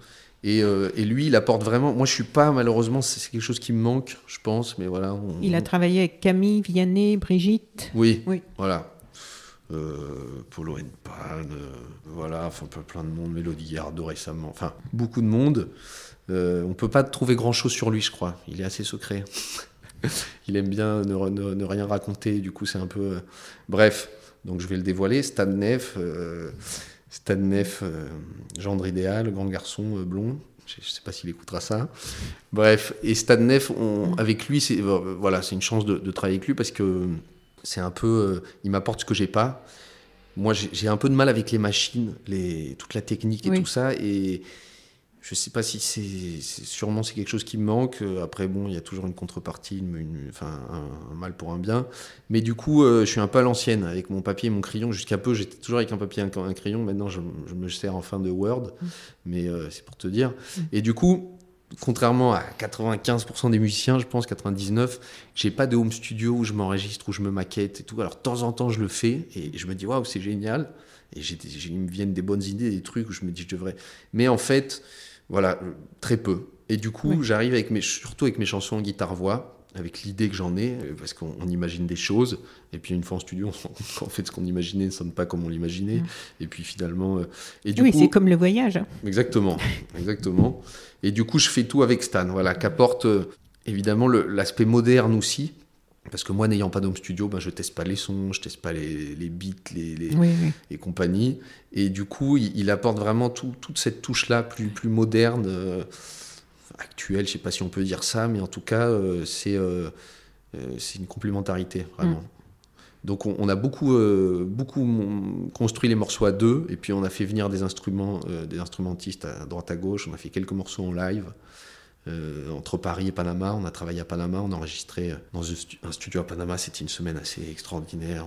Et, euh, et lui, il apporte vraiment. Moi, je suis pas, malheureusement, c'est quelque chose qui me manque, je pense, mais voilà. on- Il a travaillé avec Camille, Vianney, Brigitte. Oui, Oui. voilà. Euh, Polo and Pan, euh, voilà, enfin plein de monde, Mélodie Gardot récemment, enfin beaucoup de monde. Euh, on peut pas trouver grand chose sur lui, je crois. Il est assez secret. il aime bien ne, ne- ne rien raconter, du coup c'est un peu. Bref, donc je vais le dévoiler. Stan Neff, Stan Neff, euh, gendre idéal, grand garçon euh, blond. Je, je sais pas s'il écoutera ça. Bref, et Stan Neff, on- avec lui, c'est euh, voilà, c'est une chance de, de travailler avec lui parce que c'est un peu, euh, il m'apporte ce que j'ai pas. Moi, j'ai j'ai un peu de mal avec les machines, les, toute la technique et Oui. tout ça, et je sais pas si c'est, sûrement c'est quelque chose qui me manque. Après, bon, il y a toujours une contrepartie, une- une- enfin un, un mal pour un bien. Mais du coup, euh, je suis un peu à l'ancienne avec mon papier et mon crayon. Jusqu'à peu, j'étais toujours avec un papier et un, crayon. Maintenant, je, je me sers enfin de Word, mais euh, c'est pour te dire. Et du coup, contrairement à 95% des musiciens, je pense 99, j'ai pas de home studio où je m'enregistre, où je me maquette et tout. Alors de temps en temps, je le fais et je me dis waouh, c'est génial. Et il me viennent des bonnes idées, des trucs où je me dis je devrais. Mais en fait, voilà, euh, très peu. Et du coup, j'arrive avec mes, surtout avec mes chansons en guitare-voix, avec l'idée que j'en ai, euh, parce qu'on on imagine des choses. Et puis une fois en studio, on qu'en fait, ce qu'on imaginait ne sonne pas comme on l'imaginait. Et puis finalement, euh, et du oui, c'est comme le voyage. Exactement, exactement. Et du coup, je fais tout avec Stan, voilà, qu'apporte évidemment l'aspect moderne aussi. Parce que moi, n'ayant pas d'home studio, ben, je teste pas les sons, je teste pas les, les beats, les, les- Oui, oui. et compagnie. Et du coup, il, il apporte vraiment tout- toute cette touche-là, plus, plus moderne, euh, actuelle, je sais pas si on peut dire ça, mais en tout cas, euh, c'est euh, euh, une complémentarité, vraiment. Donc on, on a beaucoup, beaucoup construit les morceaux à deux, et puis on a fait venir des instruments, des instrumentistes à droite à gauche. On a fait quelques morceaux en live euh, entre Paris et Panama. On a travaillé à Panama, on a enregistré euh, dans un stu- un studio à Panama. C'était une semaine assez extraordinaire.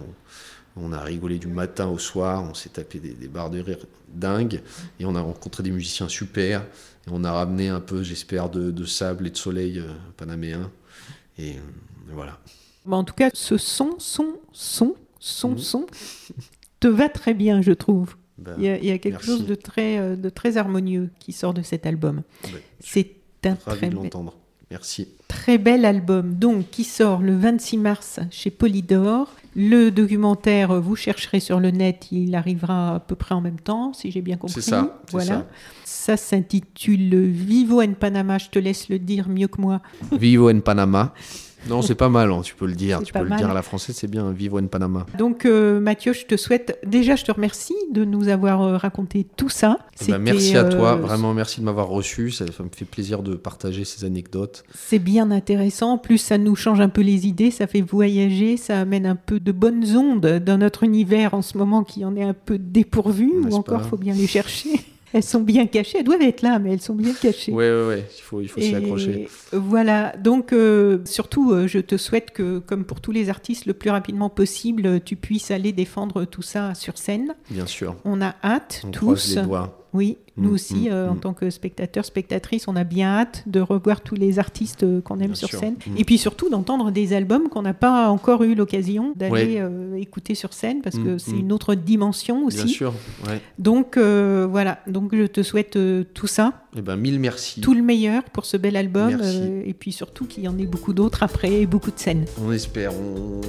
On, on a rigolé du matin au soir, on s'est tapé des, des barres de rire dingues, et on a rencontré des musiciens super. Et on a ramené un peu, j'espère, de, de sable et de soleil euh, panaméen. Et voilà. Bon, en tout cas, ce son, son, son, son, Mhm. son, te va très bien, je trouve. Ben, Il y a, il y a quelque merci. chose de très, de très harmonieux qui sort de cet album. ben, C'est un ravi très, de be- l'entendre. Merci. très bel album, donc qui sort le 26 mars chez Polydor. Le documentaire, vous chercherez sur le net, il arrivera à peu près en même temps, si j'ai bien compris. C'est ça, Voilà. Ça s'intitule Vivo en Panama. Je te laisse le dire mieux que moi. Vivo en Panama. Non, c'est pas mal, hein, tu peux le dire. Tu peux le mal. dire à la française, c'est bien. Vivo en Panama. Donc euh, Mathieu, je te souhaite déjà, je te remercie de nous avoir euh, raconté tout ça. C'était, merci à toi, euh, vraiment merci de m'avoir reçu. Ça, ça me fait plaisir de partager ces anecdotes. C'est bien intéressant. En plus, ça nous change un peu les idées, ça fait voyager, ça amène un peu de bonnes ondes dans notre univers en ce moment qui en est un peu dépourvu, ou encore pas faut bien les chercher. Elles sont bien cachées, elles doivent être là, mais elles sont bien cachées. Ouais, ouais, ouais, il faut, il faut s'y accrocher. Voilà, donc euh, surtout, euh, je te souhaite que, comme pour tous les artistes, le plus rapidement possible, tu puisses aller défendre tout ça sur scène. Bien sûr. On a hâte, On croise tous. les doigts. Oui, nous Mm, aussi, mm, euh, en mm. tant que spectateurs, spectatrices, on a bien hâte de revoir tous les artistes euh, qu'on aime Bien sur sûr. scène. Et puis surtout d'entendre des albums qu'on n'a pas encore eu l'occasion d'aller Ouais. euh, écouter sur scène, parce que c'est une autre dimension aussi. Bien sûr. Ouais. Donc voilà, donc je te souhaite tout ça, Eh ben, mille merci. tout le meilleur pour ce bel album, et puis surtout qu'il y en ait beaucoup d'autres après, et beaucoup de scènes. On espère. On,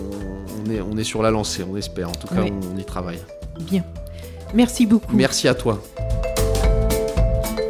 on est, on est sur la lancée, on espère. En tout cas, Ouais. on y travaille. Bien. Merci beaucoup. Merci à toi.